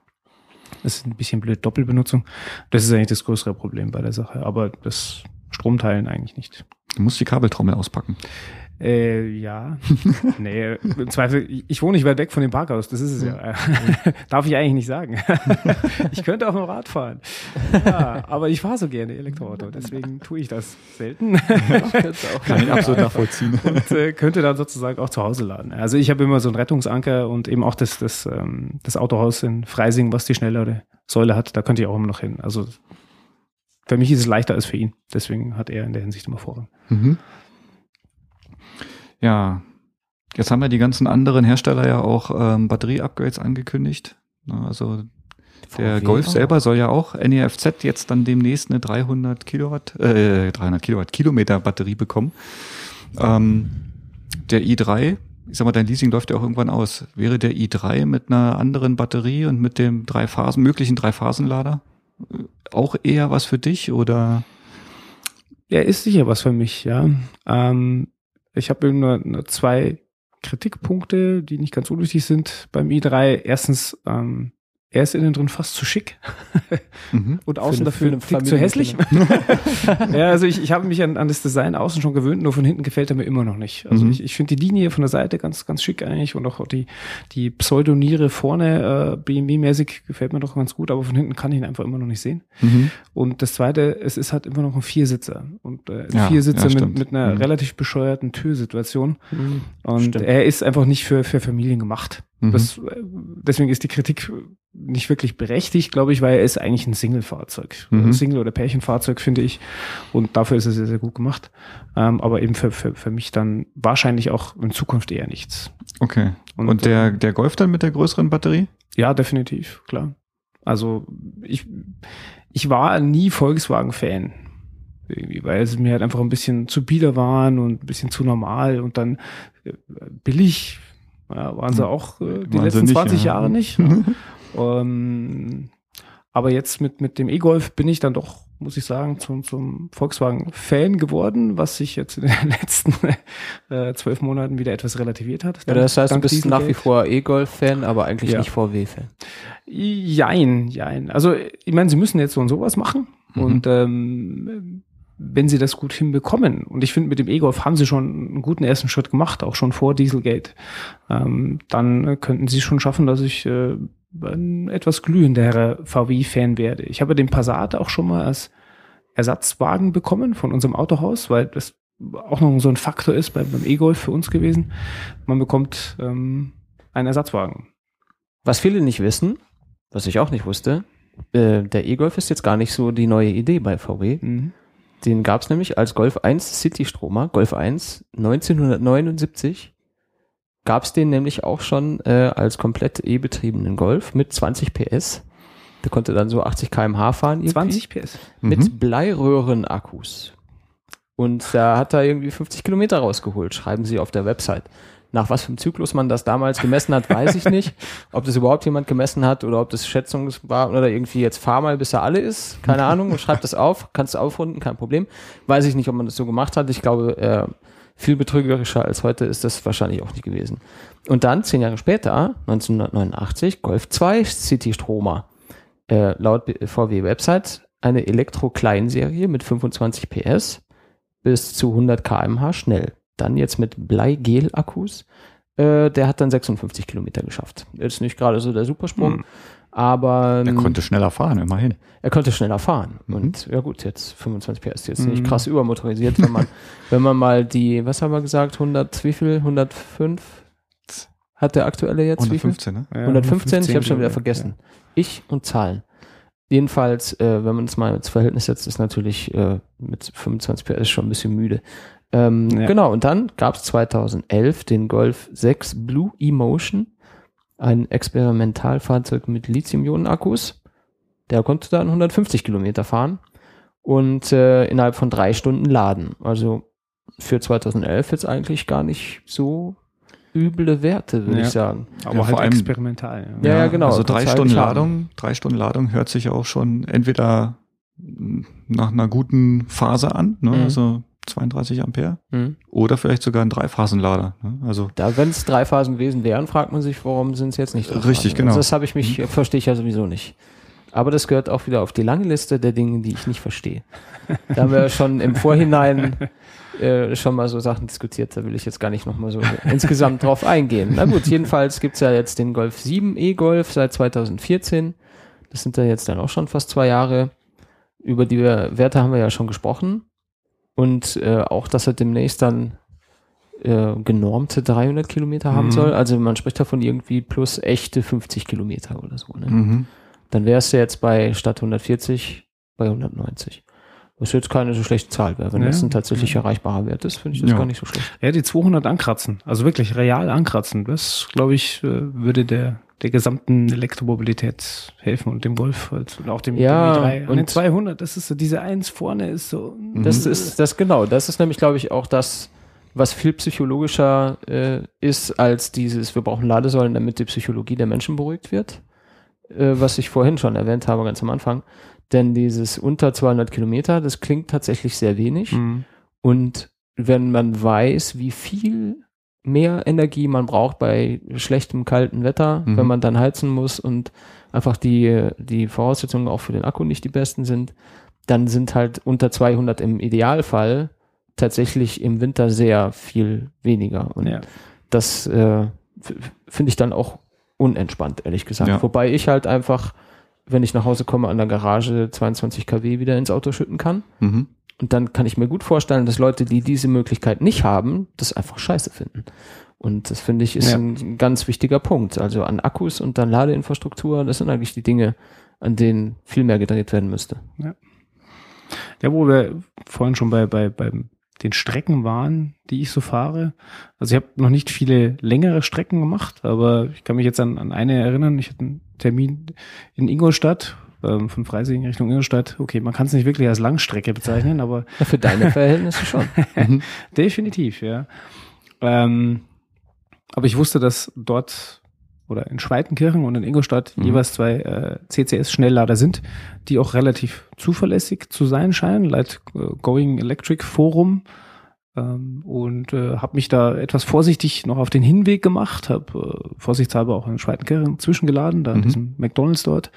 C: Das ist ein bisschen blöd Doppelbenutzung. Das ist eigentlich das größere Problem bei der Sache, aber das Stromteilen eigentlich nicht.
B: Du musst die Kabeltrommel auspacken.
C: Äh, ja. *laughs* nee, im Zweifel, ich- wohne nicht weit weg von dem Parkhaus, das ist es ja. *laughs* Darf ich eigentlich nicht sagen. *laughs* ich könnte auch noch Rad fahren. Ja, aber ich fahre so gerne Elektroauto, deswegen tue ich das selten.
B: Kann ich absolut nachvollziehen.
C: und äh, könnte dann sozusagen auch zu Hause laden. Also ich habe immer so einen Rettungsanker und eben auch das, das, ähm, das Autohaus in Freising, was die schnellere Säule hat, da könnte ich auch immer noch hin. Also für mich ist es leichter als für ihn. Deswegen hat er in der Hinsicht immer Vorrang.
B: Mhm. Ja, jetzt haben ja die ganzen anderen Hersteller ja auch ähm, Batterie-Upgrades angekündigt. Na, Also der
A: VW
B: Golf
A: auch.
B: selber soll ja auch NEFZ jetzt dann demnächst eine 300 Kilowatt, äh, 300 Kilowatt Kilometer Batterie bekommen. Ähm, der i3, ich sag mal, dein Leasing läuft ja auch irgendwann aus. Wäre der i3 mit einer anderen Batterie und mit dem drei Phasen, möglichen Drei-Phasen-Lader äh, auch eher was für dich oder?
C: Er ist sicher was für mich, ja. Ähm, ich habe eben nur, nur zwei Kritikpunkte, die nicht ganz unwichtig sind beim i3. Erstens, ähm, er ist innen drin fast zu schick *laughs*
B: Mhm.
C: und außen
A: eine-
C: dafür zu hässlich. *laughs* ja, also ich, ich habe mich an, an das Design außen schon gewöhnt, nur von hinten gefällt er mir immer noch nicht. Also
B: Mhm.
C: ich, ich finde die Linie von der Seite ganz, ganz schick eigentlich und auch die, die Pseudoniere vorne, äh, BMW-mäßig gefällt mir doch ganz gut, aber von hinten kann ich ihn einfach immer noch nicht sehen.
B: Mhm.
C: Und das zweite, es ist halt immer noch ein Viersitzer. Und äh, ein
B: Ja,
C: Viersitzer
B: ja,
C: mit, mit einer
B: Mhm.
C: relativ bescheuerten Türsituation.
A: Mhm.
C: Und
A: Stimmt.
C: er ist einfach nicht für, für Familien gemacht.
B: Mhm.
C: Das, äh, deswegen ist die Kritik nicht wirklich berechtigt, glaube ich, weil er ist eigentlich ein Single-Fahrzeug.
B: Mhm.
C: Ein Single- oder Pärchenfahrzeug, finde ich. Und dafür ist er sehr, sehr gut gemacht. Ähm, aber eben für, für, für mich dann wahrscheinlich auch in Zukunft eher nichts.
B: Okay. Und,
C: Und,
B: der, der Golf dann mit der größeren Batterie?
C: Ja, definitiv, klar. Also ich, ich war nie Volkswagen-Fan. Irgendwie, weil es mir halt einfach ein bisschen zu bieder waren und ein bisschen zu normal und dann äh, billig ja, waren sie
B: Hm.
C: auch äh, die
B: Waren
C: letzten
B: nicht,
C: 20
B: ja.
C: Jahre nicht. Ja. *laughs* ähm, aber jetzt mit, mit dem E-Golf bin ich dann doch, muss ich sagen, zum, zum Volkswagen-Fan geworden, was sich jetzt in den *laughs* letzten äh, zwölf Monaten wieder etwas relativiert hat.
A: Ja, das heißt, du bist nach wie vor E-Golf-Fan, aber eigentlich
C: Ja.
A: nicht VW-Fan.
C: Jein, jein. Also ich meine, sie müssen jetzt so und sowas machen.
B: Mhm.
C: Und ähm, wenn sie das gut hinbekommen, und ich finde, mit dem E-Golf haben sie schon einen guten ersten Schritt gemacht, auch schon vor Dieselgate, ähm, dann könnten sie schon schaffen, dass ich äh, ein etwas glühenderer VW-Fan werde. Ich habe den Passat auch schon mal als Ersatzwagen bekommen von unserem Autohaus, weil das auch noch so ein Faktor ist beim, beim E-Golf für uns gewesen. Man bekommt ähm, einen Ersatzwagen.
A: Was viele nicht wissen, was ich auch nicht wusste, äh, der E-Golf ist jetzt gar nicht so die neue Idee bei VW.
C: Mhm.
A: Den gab es nämlich als Golf 1 City-Stromer, Golf 1 1979 gab es den nämlich auch schon äh, als komplett E-betriebenen Golf mit 20 PS. Der konnte dann so 80 km/h fahren. irgendwie.
C: 20 PS.
B: Mhm.
A: mit Bleiröhren-Akkus. Und da hat er irgendwie 50 Kilometer rausgeholt, schreiben sie auf der Website. Nach was für einem Zyklus man das damals gemessen hat, weiß ich nicht. *laughs* Ob das überhaupt jemand gemessen hat oder ob das Schätzung war oder irgendwie jetzt fahr mal, bis er alle ist. Keine Ahnung. Schreib das auf, kannst du aufrunden, kein Problem. Weiß ich nicht, ob man das so gemacht hat. Ich glaube, äh, viel betrügerischer als heute ist das wahrscheinlich auch nicht gewesen. Und dann, zehn Jahre später, 1989, Golf 2 City Stromer. Äh, laut VW Website eine Elektro-Kleinserie mit 25 PS bis zu 100 kmh schnell. Dann jetzt mit Bleigel-Akkus. Äh, der hat dann 56 Kilometer geschafft. Ist nicht gerade so der Supersprung,
B: Hm.
A: aber
B: Er
A: ähm,
B: konnte schneller fahren, immerhin.
A: er konnte schneller fahren.
B: Mhm.
A: Und ja gut, jetzt 25 PS, jetzt nicht
C: Mhm.
A: krass übermotorisiert, wenn man, *laughs* wenn man mal die, was haben wir gesagt, 100, wie viel? 105? Hat der aktuelle jetzt wie viel?
B: 115, ne?
C: Ja,
A: 115, ich habe schon wieder vergessen. Ich und Zahlen. Jedenfalls, äh, wenn man das mal ins Verhältnis setzt, ist natürlich äh, mit 25 PS schon ein bisschen müde. Ähm,
C: Ja.
A: Genau, und dann gab es 2011 den Golf 6 Blue Emotion, ein Experimentalfahrzeug mit Lithium-Ionen-Akkus. Der konnte dann 150 Kilometer fahren und äh, innerhalb von drei Stunden laden. Also für 2011 jetzt eigentlich gar nicht so üble Werte, würde
C: Ja.
A: ich sagen.
C: Aber
B: Ja,
C: halt
B: vor allem-
C: experimental.
A: Ja, ja, genau.
B: Also drei
A: halt
B: Stunden. Ladung, drei Stunden Ladung hört sich auch schon entweder nach einer guten Phase an, ne?
A: Mhm.
B: also 32 Ampere,
A: Hm.
B: oder vielleicht sogar ein Dreiphasenlader. Ne? Also
A: Da, wenn es drei Phasen gewesen wären, fragt man sich, warum sind es jetzt nicht drei
B: Richtig,
A: Phasen?
B: genau.
A: Also das habe ich mich, verstehe ich ja sowieso nicht. Aber das gehört auch wieder auf die lange Liste der Dinge, die ich nicht verstehe. Da haben wir schon im Vorhinein *laughs* äh, schon mal so Sachen diskutiert, da will ich jetzt gar nicht nochmal so insgesamt drauf eingehen. Na gut, jedenfalls gibt's ja jetzt den Golf 7 E-Golf seit 2014. Das sind ja jetzt dann auch schon fast zwei Jahre. Über die Werte haben wir ja schon gesprochen. Und äh, auch, dass er demnächst dann äh, genormte 300 Kilometer haben
B: Mhm.
A: soll. Also man spricht davon irgendwie plus echte 50 Kilometer oder so. Ne?
B: mhm.
A: Dann wärst du jetzt bei statt 140 bei 190. Was jetzt keine so schlechte Zahl wäre. Wenn
C: Ja,
A: das ein tatsächlich
C: ja.
A: erreichbarer Wert ist, finde ich das
B: Ja.
A: gar nicht so schlecht.
C: Ja, die 200 ankratzen. Also wirklich real ankratzen. Das, glaube ich, äh, würde der, der gesamten Elektromobilität helfen und dem Golf halt. Und auch dem,
A: Ja,
C: dem i3. Und
A: und-
C: den 200, das ist so, diese Eins vorne ist so.
A: Das ist das genau. Das ist nämlich, glaube ich, auch das, was viel psychologischer äh, ist als dieses, wir brauchen Ladesäulen, damit die Psychologie der Menschen beruhigt wird. Äh, was ich vorhin schon erwähnt habe, ganz am Anfang. Denn dieses unter 200 Kilometer, das klingt tatsächlich sehr wenig.
C: Mhm.
A: Und wenn man weiß, wie viel mehr Energie man braucht bei schlechtem, kalten Wetter,
B: Mhm.
A: wenn man dann heizen muss und einfach die, die Voraussetzungen auch für den Akku nicht die besten sind, dann sind halt unter 200 im Idealfall tatsächlich im Winter sehr viel weniger. Und
C: Ja.
A: das äh, finde ich dann auch unentspannt, ehrlich gesagt.
B: Ja.
A: Wobei ich halt einfach, wenn ich nach Hause komme, an der Garage 22 kW wieder ins Auto schütten kann.
B: Mhm.
A: Und dann kann ich mir gut vorstellen, dass Leute, die diese Möglichkeit nicht haben, das einfach scheiße finden. Und das finde ich ist
C: Ja.
A: ein ganz wichtiger Punkt. Also an Akkus und dann Ladeinfrastruktur, das sind eigentlich die Dinge, an denen viel mehr gedreht werden müsste.
C: Ja, wo wir vorhin schon bei, bei, bei den Strecken waren, die ich so fahre. Also ich habe noch nicht viele längere Strecken gemacht, aber ich kann mich jetzt an, an eine erinnern. Ich hatte einen Termin in Ingolstadt, ähm, von Freising Richtung Ingolstadt. Okay, man kann es nicht wirklich als Langstrecke bezeichnen, aber *laughs*
A: für deine Verhältnisse schon. *laughs*
C: Definitiv, ja. Ähm, aber ich wusste, dass dort oder in Schweitenkirchen und in Ingolstadt
B: Mhm.
C: jeweils zwei äh, CCS-Schnelllader sind, die auch relativ zuverlässig zu sein scheinen, laut äh, Going Electric Forum. Ähm, und äh, habe mich da etwas vorsichtig noch auf den Hinweg gemacht, habe äh, vorsichtshalber auch in Schweitenkirchen zwischengeladen, da in
B: Mhm.
C: diesem McDonalds dort.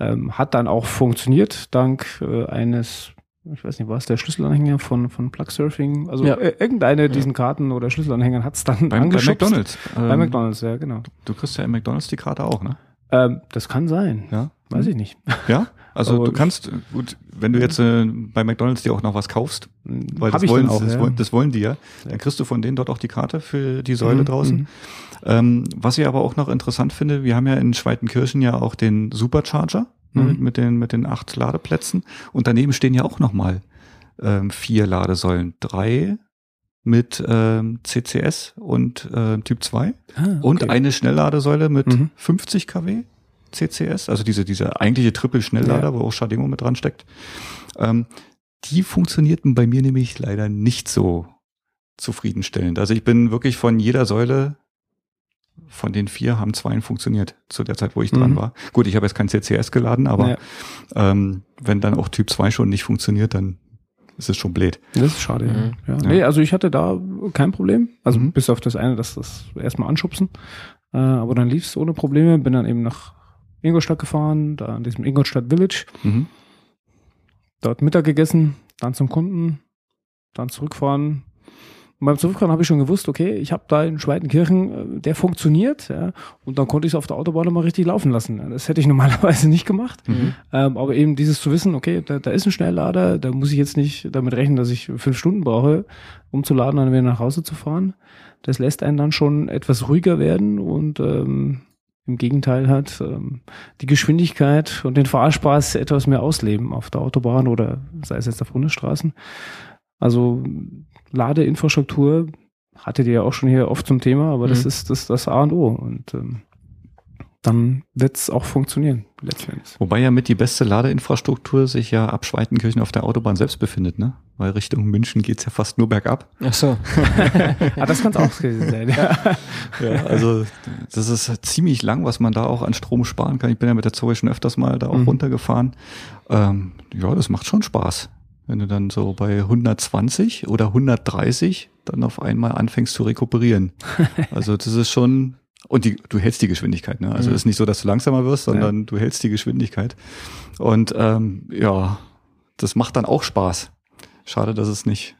C: Ähm, hat dann auch funktioniert, dank äh, eines ich weiß nicht, war es der Schlüsselanhänger von, von Plugsurfing? Also
A: Ja.
C: äh, irgendeine diesen Karten oder Schlüsselanhängern hat es dann
B: Beim, bei. McDonalds.
C: Bei
B: Ähm,
C: McDonalds, ja, genau.
B: Du kriegst ja im McDonalds die Karte auch, ne?
C: Ähm, das kann sein.
B: Ja.
C: Weiß ich nicht.
B: Ja? Also
C: Aber
B: du kannst, gut, wenn du jetzt äh, bei McDonalds dir auch noch was kaufst, weil
C: Hab
B: das wollen,
C: auch,
B: das,
C: ja.
B: wollen, das wollen die ja,
C: Ja.
B: dann kriegst du von denen dort auch die Karte für die Säule
C: Mhm,
B: draußen.
C: mhm.
B: Ähm, was ich aber auch noch interessant finde, wir haben ja in Schweitenkirchen ja auch den Supercharger
C: Mhm.
B: mit, mit, den, mit den acht Ladeplätzen und daneben stehen ja auch nochmal ähm, vier Ladesäulen. Drei mit ähm, CCS und äh, Typ 2
C: Ah,
B: und
C: okay.
B: eine Schnellladesäule mit
C: Mhm.
B: 50 kW CCS, also diese, diese eigentliche Triple-Schnelllader,
C: Ja.
B: wo auch Shademo mit dran steckt. Ähm, die funktionierten bei mir nämlich leider nicht so zufriedenstellend. Also ich bin wirklich von jeder Säule von den vier haben zwei funktioniert zu der Zeit, wo ich dran
C: Mhm.
B: war. Gut, ich habe jetzt kein CCS geladen, aber
C: Ja.
B: ähm, wenn dann auch Typ 2 schon nicht funktioniert, dann ist es schon blöd.
C: Das ist schade.
D: Mhm.
C: Ja.
B: Ja.
C: Nee, also ich hatte da kein Problem. Also
B: Mhm.
C: bis auf das eine, dass das erstmal anschubsen. Äh, aber dann lief es ohne Probleme. Bin dann eben nach Ingolstadt gefahren, da an diesem Ingolstadt Village.
B: Mhm.
C: Dort Mittag gegessen, dann zum Kunden, dann zurückfahren. Und beim Zurückfahren habe ich schon gewusst, okay, ich habe da in Schweitenkirchen, äh, der funktioniert. Ja, und dann konnte ich es auf der Autobahn mal richtig laufen lassen. Das hätte ich *laughs* normalerweise nicht gemacht.
B: Mhm.
C: Ähm, aber eben dieses zu wissen, okay, da, da ist ein Schnelllader, da muss ich jetzt nicht damit rechnen, dass ich fünf Stunden brauche, um zu laden und dann wieder nach Hause zu fahren. Das lässt einen dann schon etwas ruhiger werden und ähm, im Gegenteil hat ähm, die Geschwindigkeit und den Fahrspaß etwas mehr ausleben auf der Autobahn oder sei es jetzt auf Bundesstraßen. Also Ladeinfrastruktur hattet ihr ja auch schon hier oft zum Thema, aber das
D: Mhm.
C: ist das, das A und O und ähm, dann wird es auch funktionieren letzten Endes.
B: Wobei ja mit die beste Ladeinfrastruktur sich ja ab Schweitenkirchen auf der Autobahn selbst befindet, ne? Weil Richtung München geht's ja fast nur bergab.
A: Ach so. *laughs*
C: Ah, das kann es auch gewesen sein. Ja. *laughs*
B: Ja, also das ist ziemlich lang, was man da auch an Strom sparen kann. Ich bin ja mit der Zoe schon öfters mal da auch
C: Mhm.
B: runtergefahren. Ähm, ja, das macht schon Spaß. Wenn du dann so bei 120 oder 130 dann auf einmal anfängst zu rekuperieren. *laughs* Also das ist schon, und die, du hältst die Geschwindigkeit, ne? Also
A: Mhm.
B: ist nicht so, dass du langsamer wirst, sondern du hältst die Geschwindigkeit. Und ähm, ja, das macht dann auch Spaß. Schade, dass es nicht,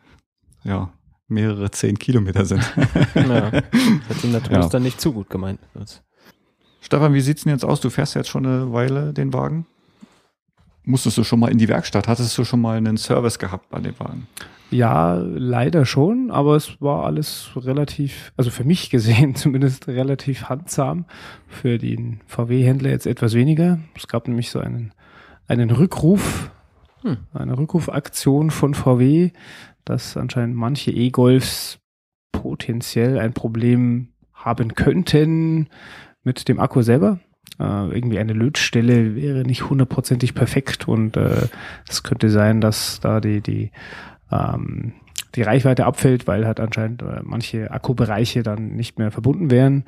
B: ja, mehrere zehn Kilometer sind. *laughs*
A: Ja. Das hat in der
B: Ja.
A: Dann nicht zu gut gemeint.
B: Stefan, wie sieht's denn jetzt aus? Du fährst jetzt schon eine Weile den Wagen. Musstest du schon mal in die Werkstatt? Hattest du schon mal einen Service gehabt an dem Wagen?
C: ja, leider schon, aber es war alles relativ, also für mich gesehen *laughs* zumindest relativ handsam. Für den VW-Händler jetzt etwas weniger. Es gab nämlich so einen, einen Rückruf,
A: Hm.
C: eine Rückrufaktion von VW, dass anscheinend manche E-Golfs potenziell ein Problem haben könnten mit dem Akku selber. Äh, irgendwie eine Lötstelle wäre nicht hundertprozentig perfekt und äh, es könnte sein, dass da die, die, ähm, die Reichweite abfällt, weil halt anscheinend äh, manche Akkubereiche dann nicht mehr verbunden wären.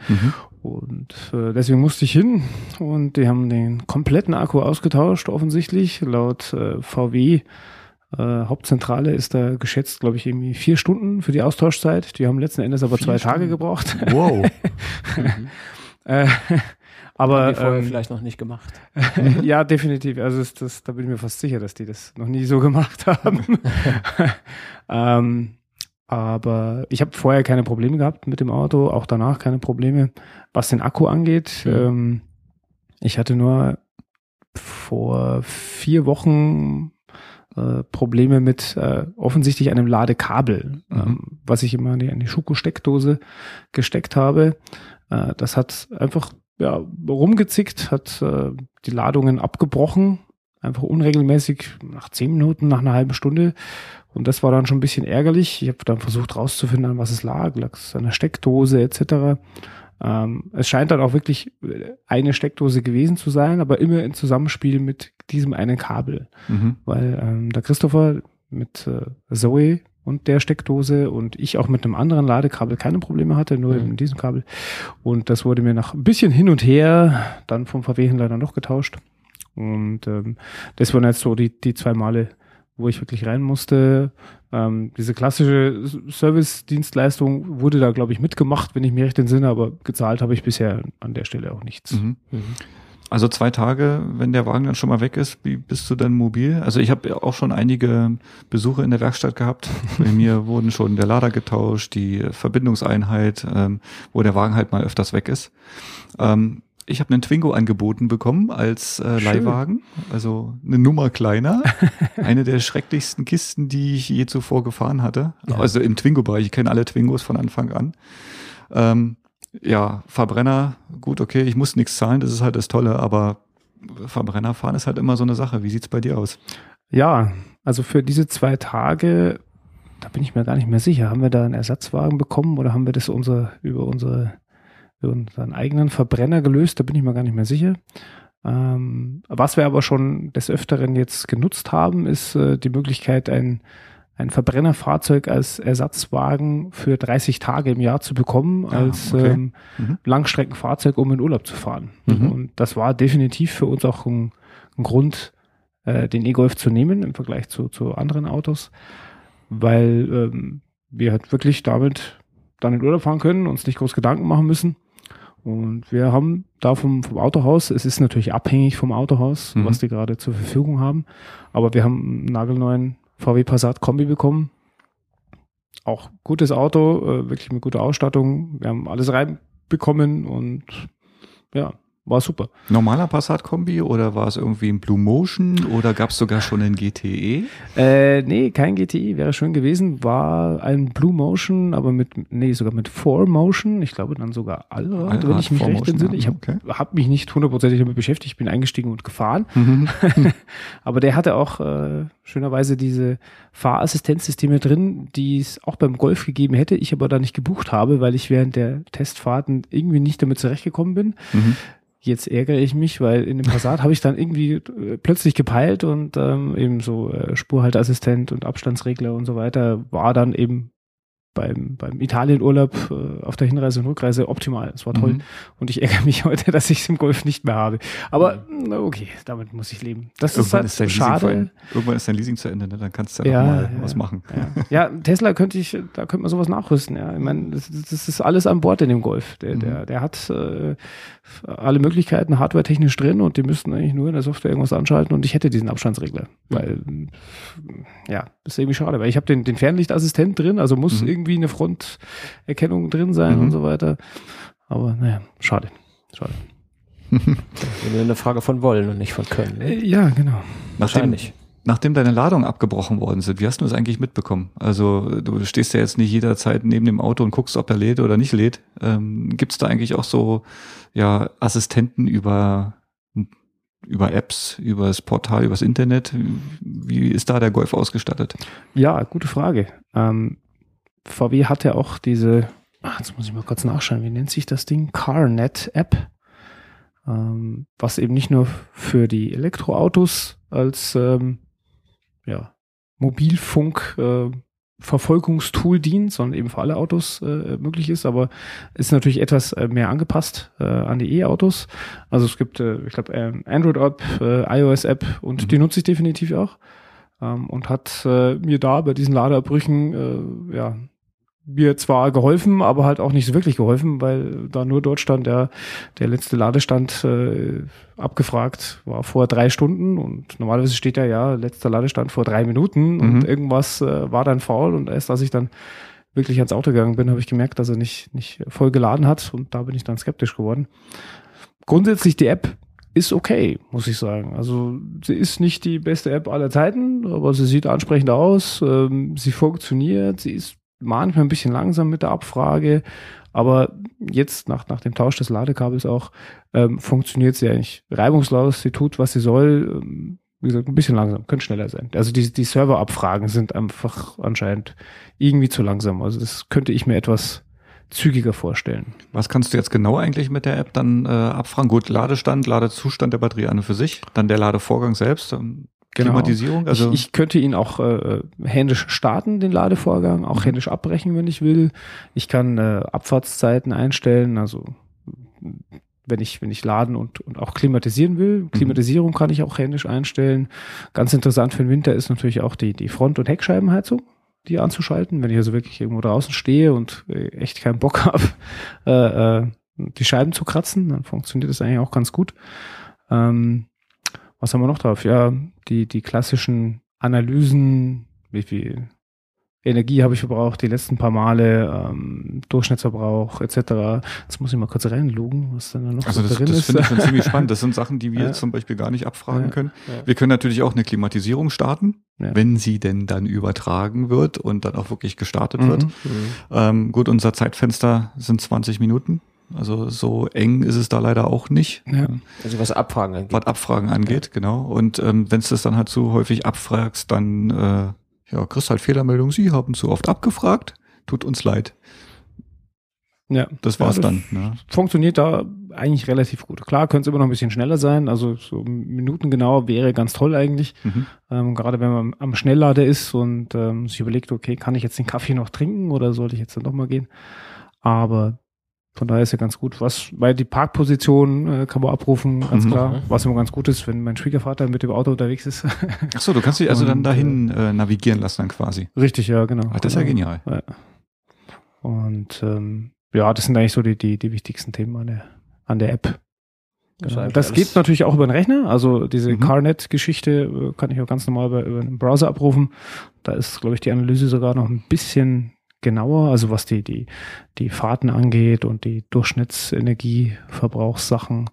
C: Und äh, deswegen musste ich hin und die haben den kompletten Akku ausgetauscht, offensichtlich. Laut äh, VW äh, Hauptzentrale ist da geschätzt, glaube ich, irgendwie vier Stunden für die Austauschzeit. Die haben letzten Endes aber
B: Vier
C: zwei Tage
B: Stunden?
C: gebraucht.
B: Wow. *laughs*
C: äh, aber
A: die vorher
C: ähm,
A: vielleicht noch nicht gemacht. *laughs*
C: ja, definitiv. Also ist das, da bin ich mir fast sicher, dass die das noch nie so gemacht *laughs* haben. *laughs* ähm, aber ich habe vorher keine Probleme gehabt mit dem Auto, auch danach keine Probleme, was den Akku angeht.
A: Mhm.
C: Ähm, ich hatte nur vor vier Wochen äh, Probleme mit äh, offensichtlich einem Ladekabel,
B: Mhm.
C: ähm, was ich immer in die, in die Schuko-Steckdose gesteckt habe. Äh, das hat einfach ja, rumgezickt, hat äh, die Ladungen abgebrochen, einfach unregelmäßig nach zehn Minuten, nach einer halben Stunde. Und das war dann schon ein bisschen ärgerlich. Ich habe dann versucht rauszufinden, an was es lag. Lag es an der Steckdose etc. Ähm, es scheint dann auch wirklich eine Steckdose gewesen zu sein, aber immer im Zusammenspiel mit diesem einen Kabel.
B: Mhm.
C: Weil ähm, der Christopher mit äh, Zoe und der Steckdose und ich auch mit einem anderen Ladekabel keine Probleme hatte, nur
A: Mhm.
C: in diesem Kabel. Und das wurde mir nach ein bisschen hin und her dann vom VW-Händler dann noch getauscht. Und ähm, das waren jetzt so die, die zwei Male, wo ich wirklich rein musste. Ähm, diese klassische Service-Dienstleistung wurde da, glaube ich, mitgemacht, wenn ich mir recht entsinne, aber gezahlt habe ich bisher an der Stelle auch nichts.
B: Mhm. Also zwei Tage, wenn der Wagen dann schon mal weg ist, wie bist du dann mobil? Also ich habe auch schon einige Besuche in der Werkstatt gehabt. *laughs* Bei mir wurden schon der Lader getauscht, die Verbindungseinheit, ähm, wo der Wagen halt mal öfters weg ist. Ähm, ich habe einen Twingo angeboten bekommen als äh. Leihwagen, also eine Nummer kleiner. *laughs* eine der schrecklichsten Kisten, die ich je zuvor gefahren hatte.
A: Ja.
B: Also im Twingo-Bereich. Ich kenne alle Twingos von Anfang an. Ähm, ja, Verbrenner, gut, okay, ich muss nichts zahlen, das ist halt das Tolle, aber Verbrenner fahren ist halt immer so eine Sache. Wie sieht's bei dir aus?
C: Ja, also für diese zwei Tage, da bin ich mir gar nicht mehr sicher. Haben wir da einen Ersatzwagen bekommen oder haben wir das unser, über unsere, über unseren eigenen Verbrenner gelöst? Da bin ich mir gar nicht mehr sicher. Ähm, was wir aber schon des Öfteren jetzt genutzt haben, ist äh, die Möglichkeit, ein, ein Verbrennerfahrzeug als Ersatzwagen für 30 Tage im Jahr zu bekommen,
B: Ah,
C: als
B: okay.
C: ähm,
B: Mhm.
C: Langstreckenfahrzeug, um in Urlaub zu fahren.
B: Mhm.
C: Und das war definitiv für uns auch ein, ein Grund, äh, den E-Golf zu nehmen im Vergleich zu, zu anderen Autos, weil ähm, wir halt wirklich damit dann in Urlaub fahren können, uns nicht groß Gedanken machen müssen. Und wir haben da vom, vom Autohaus, es ist natürlich abhängig vom Autohaus,
B: Mhm.
C: was die gerade zur Verfügung haben, aber wir haben einen nagelneuen VW Passat Kombi bekommen. Auch gutes Auto, äh, wirklich mit guter Ausstattung. Wir haben alles reinbekommen und ja, war super.
B: Normaler Passat-Kombi oder war es irgendwie ein Blue Motion oder gab es sogar schon einen GTE?
C: Äh, nee, kein GTI, wäre schön gewesen. War ein Blue Motion, aber mit, nee, sogar mit 4Motion. Ich glaube dann sogar Allrad, wenn ich mich
B: 4
C: recht
B: Motion,
C: entsinne. Ich habe
B: okay.
C: hab mich nicht hundertprozentig damit beschäftigt, ich bin eingestiegen und gefahren.
B: Mhm. *laughs*
C: Aber der hatte auch äh, schönerweise diese Fahrassistenzsysteme drin, die es auch beim Golf gegeben hätte, ich aber da nicht gebucht habe, weil ich während der Testfahrten irgendwie nicht damit zurechtgekommen bin.
B: Mhm.
C: Jetzt ärgere ich mich, weil in dem Passat habe ich dann irgendwie äh, plötzlich gepeilt und ähm, eben so äh, Spurhalteassistent und Abstandsregler und so weiter war dann eben beim, beim Italienurlaub äh, auf der Hinreise und Rückreise optimal. Es war toll.
B: Mhm.
C: Und ich ärgere mich *laughs* heute, dass ich es im Golf nicht mehr habe. Aber na, okay, damit muss ich leben. Das ist
B: Irgendwann
C: halt
B: ist, dein Leasing
C: schade.
B: irgendwann ist dein Leasing zu Ende, ne? dann kannst du ja,
C: Ja,
B: mal
C: ja,
B: was machen.
C: Ja. ja, Tesla könnte ich, da könnte man sowas nachrüsten. Ja, ich meine, das, das ist alles an Bord in dem Golf. Der,
B: Mhm.
C: der, der hat äh, alle Möglichkeiten hardware-technisch drin und die müssten eigentlich nur in der Software irgendwas anschalten und ich hätte diesen Abstandsregler. Weil, ja, das ist irgendwie schade, weil ich habe den, den Fernlichtassistent drin, also muss
B: Mhm.
C: irgendwie eine Fronterkennung drin sein
B: Mhm.
C: und so weiter. Aber naja, schade. Schade. *laughs*
A: Eine Frage von Wollen und nicht von Können. Ne?
C: Äh, ja, genau.
B: Nachdem,
A: Wahrscheinlich.
B: nachdem deine Ladungen abgebrochen worden sind, wie hast du das eigentlich mitbekommen? Also du stehst ja jetzt nicht jederzeit neben dem Auto und guckst, ob er lädt oder nicht lädt. Ähm, Gibt es da eigentlich auch so ja, Assistenten über, über Apps, über das Portal, übers Internet? Wie ist da der Golf ausgestattet?
C: Ja, gute Frage. Ähm, VW hat ja auch diese, ach, jetzt muss ich mal kurz nachschauen, wie nennt sich das Ding? CarNet-App, ähm, was eben nicht nur für die Elektroautos als ähm, ja, Mobilfunk äh, Verfolgungstool dient, sondern eben für alle Autos äh, möglich ist, aber ist natürlich etwas äh, mehr angepasst äh, an die E-Autos. Also es gibt, äh, ich glaube, ähm, Android-App, äh, iOS-App und
B: Mhm.
C: die nutze ich definitiv auch ähm, und hat äh, mir da bei diesen Ladeabbrüchen äh, ja mir zwar geholfen, aber halt auch nicht so wirklich geholfen, weil da nur dort stand, der, der letzte Ladestand äh, abgefragt war vor drei Stunden und normalerweise steht ja, ja, letzter Ladestand vor drei Minuten und
B: Mhm.
C: irgendwas äh, war dann faul und erst als ich dann wirklich ans Auto gegangen bin, habe ich gemerkt, dass er nicht, nicht voll geladen hat und da bin ich dann skeptisch geworden. Grundsätzlich die App ist okay, muss ich sagen. Also sie ist nicht die beste App aller Zeiten, aber sie sieht ansprechend aus, ähm, sie funktioniert, sie ist manchmal ein bisschen langsam mit der Abfrage, aber jetzt nach, nach dem Tausch des Ladekabels auch ähm, funktioniert sie eigentlich reibungslos, sie tut, was sie soll. Ähm, wie gesagt, ein bisschen langsam, könnte schneller sein. Also die, die Serverabfragen sind einfach anscheinend irgendwie zu langsam. Also das könnte ich mir etwas zügiger vorstellen.
B: Was kannst du jetzt genau eigentlich mit der App dann äh, abfragen? Gut, Ladestand, Ladezustand der Batterie an und für sich, dann der Ladevorgang selbst, ähm,
C: Genau.
B: Klimatisierung, also
C: ich, ich könnte ihn auch äh, händisch starten, den Ladevorgang, auch
B: Mhm.
C: händisch abbrechen, wenn ich will. Ich kann äh, Abfahrtszeiten einstellen, also wenn ich, wenn ich laden und, und auch klimatisieren will. Klimatisierung kann ich auch händisch einstellen. Ganz interessant für den Winter ist natürlich auch die, die Front- und Heckscheibenheizung, die anzuschalten. Wenn ich also wirklich irgendwo draußen stehe und äh, echt keinen Bock *laughs* habe, äh, äh, die Scheiben zu kratzen, dann funktioniert das eigentlich auch ganz gut. Ähm, was haben wir noch drauf? Ja, die, die klassischen Analysen, wie viel Energie habe ich verbraucht die letzten paar Male, ähm, Durchschnittsverbrauch etc. Jetzt muss ich mal kurz reinloggen, was dann da noch
B: Also
C: so
B: das,
C: drin
B: das
C: ist.
B: finde ich schon ziemlich *laughs* spannend. Das sind Sachen, die wir
C: Ja.
B: zum Beispiel gar nicht abfragen
C: Ja.
B: können.
C: Ja.
B: Wir können natürlich auch eine Klimatisierung starten, wenn sie denn dann übertragen wird und dann auch wirklich gestartet
C: Mhm.
B: wird. Ähm, gut, unser Zeitfenster sind 20 Minuten. Also so eng ist es da leider auch nicht,
C: Ja.
A: Also was Abfragen angeht.
B: was Abfragen angeht, genau. Und ähm, wenn es das dann halt zu häufig abfragst, dann äh, ja, kriegst halt Fehlermeldung, Sie haben zu oft abgefragt. Tut uns leid.
C: Ja.
B: Das war's
C: Ja,
B: dann. Ne?
C: Funktioniert da eigentlich relativ gut. Klar, könnte es immer noch ein bisschen schneller sein. Also so minutengenau wäre ganz toll eigentlich.
B: Mhm.
C: Ähm, gerade wenn man am Schnelllader ist und ähm, sich überlegt, okay, kann ich jetzt den Kaffee noch trinken oder sollte ich jetzt dann doch mal gehen? Aber von daher ist ja ganz gut. Was, weil die Parkposition äh, kann man abrufen, ganz
B: Mhm.
C: klar. Was immer ganz gut ist, wenn mein Schwiegervater mit dem Auto unterwegs ist.
B: Ach so, du kannst dich also dann
C: Und,
B: dahin äh, navigieren lassen dann quasi.
C: Richtig, ja, genau.
B: Ah, das ist ja
C: Genau.
B: genial.
C: Ja. Und ähm, ja, das sind eigentlich so die, die, die wichtigsten Themen an der, an der App. Genau. Das geht natürlich auch über den Rechner. Also diese
B: Mhm.
C: CarNet-Geschichte äh, kann ich auch ganz normal über, über einen Browser abrufen. Da ist, glaube ich, die Analyse sogar noch ein bisschen genauer, also was die, die, die Fahrten angeht und die Durchschnittsenergieverbrauchssachen.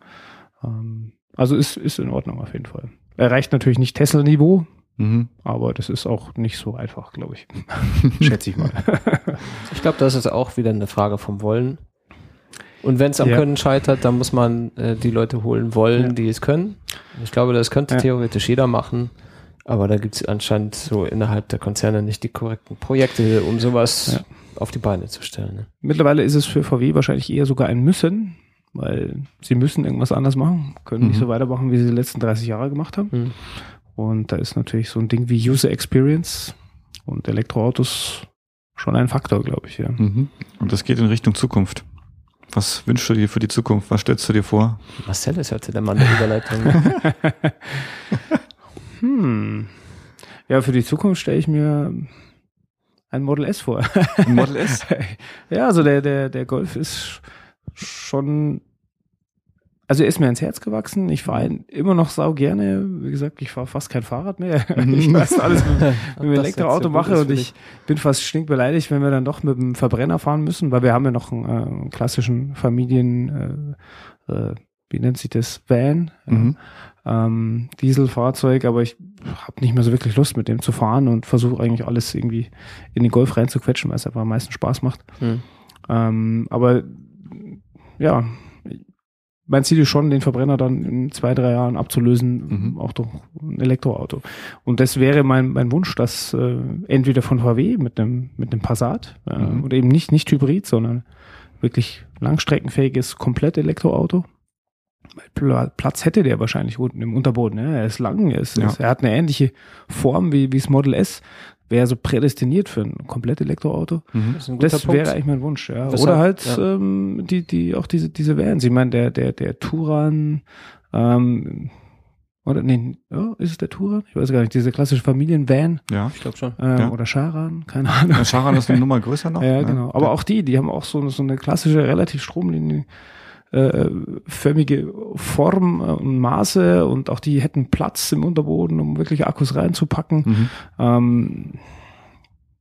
C: Ähm, also ist, ist in Ordnung auf jeden Fall. Erreicht natürlich nicht Tesla-Niveau,
B: Mhm.
C: aber das ist auch nicht so einfach, glaube ich. *laughs* Schätze ich mal. *laughs*
A: Ich glaube, das ist auch wieder eine Frage vom Wollen. Und wenn es am
C: Ja.
A: Können scheitert, dann muss man äh, die Leute holen wollen,
C: Ja.
A: die es können. Ich glaube, das könnte
C: Ja.
A: theoretisch jeder machen. Aber da gibt es anscheinend so innerhalb der Konzerne nicht die korrekten Projekte, um sowas
C: Ja.
A: auf die Beine zu stellen. Ne?
C: Mittlerweile ist es für VW wahrscheinlich eher sogar ein Müssen, weil sie müssen irgendwas anders machen, können nicht
B: Mhm.
C: so weitermachen, wie sie die letzten 30 Jahre gemacht haben.
A: Hm.
C: Und da ist natürlich so ein Ding wie User Experience und Elektroautos schon ein Faktor, glaube ich. Ja.
B: Mhm. Und das geht in Richtung Zukunft. Was wünschst du dir für die Zukunft? Was stellst du dir vor?
A: Marcel ist heute der Mann der Überleitung. *laughs*
C: Hm. Ja, für die Zukunft stelle ich mir ein Model S vor.
B: Ein Model S? *laughs*
C: ja, also der, der, der Golf ist schon, also er ist mir ans Herz gewachsen. Ich fahre ihn immer noch sau gerne. Wie gesagt, ich fahre fast kein Fahrrad mehr. *laughs* ich weiß alles mit, *laughs* mit dem Elektroauto mache und ich bin fast stinkbeleidigt, wenn wir dann doch mit dem Verbrenner fahren müssen, weil wir haben ja noch einen, äh, einen klassischen Familien, äh, äh, wie nennt sich das, Van,
B: Mhm.
C: Ähm, Dieselfahrzeug, aber ich habe nicht mehr so wirklich Lust mit dem zu fahren und versuche eigentlich alles irgendwie in den Golf reinzuquetschen, weil es einfach am meisten Spaß macht.
A: Hm.
C: Ähm, aber ja, mein Ziel ist schon, den Verbrenner dann in zwei, drei Jahren abzulösen,
B: Mhm.
C: auch durch ein Elektroauto. Und das wäre mein, mein Wunsch, dass äh, entweder von VW mit einem mit einem Passat äh,
B: Mhm.
C: oder eben nicht nicht Hybrid, sondern wirklich langstreckenfähiges komplett Elektroauto. Platz hätte der wahrscheinlich unten im Unterboden. Ne? Er ist lang, er, ist,
B: Ja.
C: er hat eine ähnliche Form wie, wie das Model S. Wäre so prädestiniert für ein komplett Elektroauto.
B: Mhm.
A: Das
C: Das wäre eigentlich mein Wunsch, ja.
A: Weshalb?
C: Oder halt
A: Ja.
C: ähm, die, die, auch diese, diese Vans. Ich meine, der, der, der Turan, ähm, oder nee, ja, ist es der Turan? Ich weiß gar nicht, diese klassische Familienvan
B: Ja.
A: ich glaube schon.
C: ähm,
B: Ja.
C: oder Charan, keine Ahnung.
B: Der Charan ist eine *laughs* Nummer größer noch.
C: Ja,
B: ne?
C: genau. Aber auch die, die haben auch so, so eine klassische, relativ stromlinie äh, förmige Form äh, und Maße und auch die hätten Platz im Unterboden, um wirklich Akkus reinzupacken.
B: Mhm.
C: Ähm,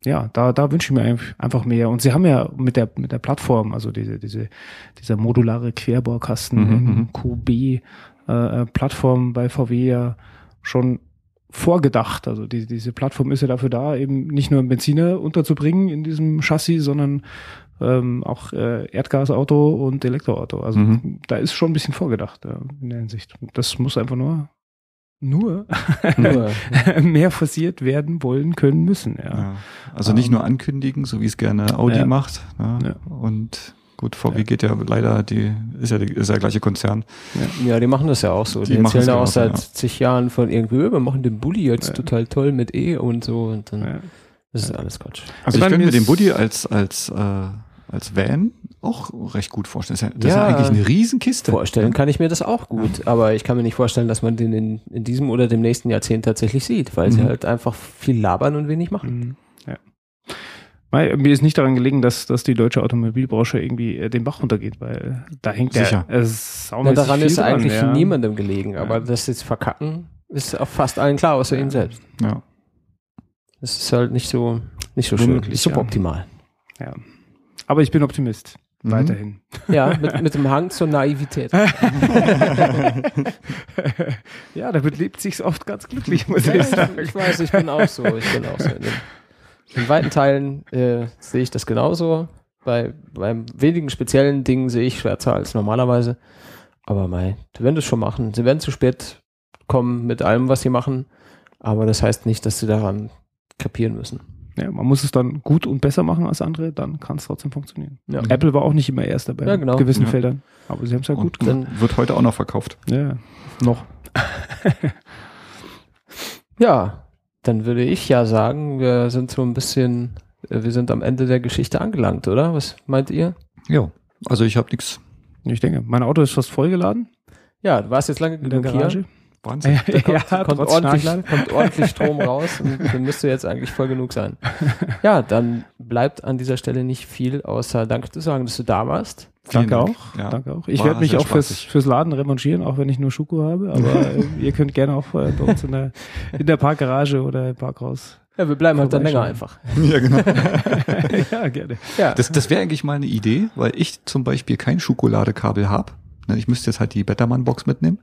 C: ja, da, da wünsche ich mir einf- einfach mehr. Und sie haben ja mit der, mit der Plattform, also diese, diese, dieser modulare Querbaukasten,
B: Mhm, mhm.
C: QB-Plattform bei VW ja schon vorgedacht. Also die, diese Plattform ist ja dafür da, eben nicht nur einen Benziner unterzubringen in diesem Chassis, sondern ähm, auch äh, Erdgasauto und Elektroauto. Also
B: Mhm.
C: da ist schon ein bisschen vorgedacht ja, in der Hinsicht. Das muss einfach nur nur
A: Nur, *laughs*
C: mehr forciert werden wollen können müssen. Ja.
B: Ja. Also nicht
C: Ähm,
B: nur ankündigen, so wie es gerne Audi
C: ja.
B: macht. Ne?
C: Ja.
B: Und gut, VW
C: Ja.
B: geht ja leider, die ist ja, die, ist ja der gleiche Konzern.
A: ja, die machen das ja auch so.
B: Die
A: Die,
B: machen
A: erzählen ja auch seit
B: ja.
A: zig Jahren von irgendwie, wir machen den Bulli jetzt
C: Ja.
A: total toll mit E und so. Und dann
C: Ja.
A: das ist alles Quatsch.
B: Also
C: Ich
B: ich, könnte
C: mir
B: den Buddy als, als, äh, als Van auch recht gut vorstellen. Das ist ja, das
A: Ja.
B: ist ja eigentlich eine Riesenkiste.
A: Vorstellen kann ich mir das auch gut, aber ich kann mir nicht vorstellen, dass man den in, in diesem oder dem nächsten Jahrzehnt tatsächlich sieht, weil sie
B: Mhm.
A: halt einfach viel labern und wenig machen.
C: Mhm. Ja. Weil, Mir ist nicht daran gelegen, dass, dass die deutsche Automobilbranche irgendwie äh, den Bach runtergeht, weil da hängt
B: Sicher.
C: der äh,
A: Na, daran
C: viel
A: ist
C: dran,
A: eigentlich
C: ja.
A: niemandem gelegen, aber
C: Ja.
A: das jetzt verkacken ist auch fast allen klar, außer
C: Ja.
A: ihnen selbst.
B: Ja.
A: Das ist halt nicht so, nicht so
C: Womöglich,
A: schön,
C: ja.
A: suboptimal.
C: Ja. Aber ich bin Optimist.
B: Mhm.
C: Weiterhin.
A: Ja, *laughs* mit, mit dem Hang zur Naivität. *laughs*
C: ja, damit lebt sich's oft ganz glücklich, muss
A: Ja,
C: ich sagen.
A: ich weiß, ich bin auch so. Ich bin auch so. In, in weiten Teilen äh, sehe ich das genauso. Bei, beim wenigen speziellen Dingen sehe ich schwärzer als normalerweise. Aber mei, sie werden das schon machen. Sie werden zu spät kommen mit allem, was sie machen. Aber das heißt nicht, dass sie daran kapieren müssen.
C: Ja, man muss es dann gut und besser machen als andere, dann kann es trotzdem funktionieren.
A: Ja.
C: Apple war auch nicht immer erster bei
A: Ja, genau.
C: gewissen
B: Ja.
C: Feldern, aber sie haben es ja gut
B: Und
C: gemacht.
B: Wird heute auch noch verkauft.
C: Ja, noch. *laughs*
A: Ja, dann würde ich ja sagen, wir sind so ein bisschen, äh, wir sind am Ende der Geschichte angelangt, oder? Was meint ihr?
B: Ja. Also ich habe nichts.
C: Ich denke, mein Auto ist fast vollgeladen
A: Ja, du warst jetzt lange
C: in der
A: genug hier.
B: Wahnsinn. *laughs* *laughs*
A: Da kommt, kommt,
C: trotz
A: ordentlich, kommt ordentlich Strom raus und dann müsste jetzt eigentlich voll genug sein. *laughs* Ja, dann bleibt an dieser Stelle nicht viel, außer Danke zu sagen, dass du da warst.
B: Vielen
C: Danke
B: Dank.
C: auch.
B: Ja.
C: Danke auch. Ich werde mich auch fürs, fürs Laden revanchieren, auch wenn ich nur Schuko habe. Aber äh, ihr könnt gerne auch äh, bei uns in der, in der Parkgarage oder im Parkhaus.
A: Ja, wir bleiben halt dann länger einfach.
B: Ja, genau.
C: ja, gerne.
A: Ja,
B: Das, das wäre eigentlich mal eine Idee, weil ich zum Beispiel kein Schokoladekabel habe. Ich müsste jetzt halt die Bettermann-Box mitnehmen.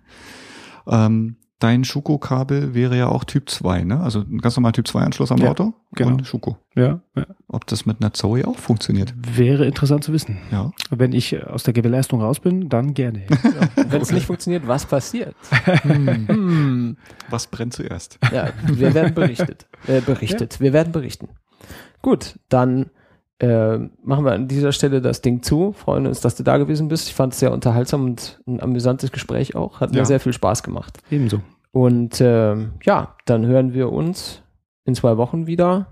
B: Ähm, dein Schuko-Kabel wäre ja auch Typ 2, ne? Also ein ganz normal Typ 2-Anschluss am
C: Ja,
B: Auto
C: genau.
B: und Schuko.
C: Ja, ja.
B: Ob das mit einer Zoe auch funktioniert.
C: Wäre interessant zu wissen.
B: Ja.
C: Wenn ich aus der Gewährleistung raus bin, dann gerne. *laughs*
A: wenn es nicht funktioniert, was passiert? *laughs* Hm.
B: Was brennt zuerst?
A: Ja, wir werden *laughs* berichtet. Äh, berichtet. Wir werden berichten. Gut, dann äh, machen wir an dieser Stelle das Ding zu. Freuen uns, dass du da gewesen bist. Ich fand es sehr unterhaltsam und ein amüsantes Gespräch auch. Hat mir
B: Ja.
A: sehr viel Spaß gemacht.
C: Ebenso.
A: Und ähm, ja, dann hören wir uns in zwei Wochen wieder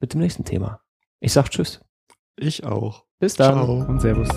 A: mit dem nächsten Thema. Ich sag Tschüss.
B: Ich auch.
A: Bis dann.
B: Ciao.
C: Und Servus.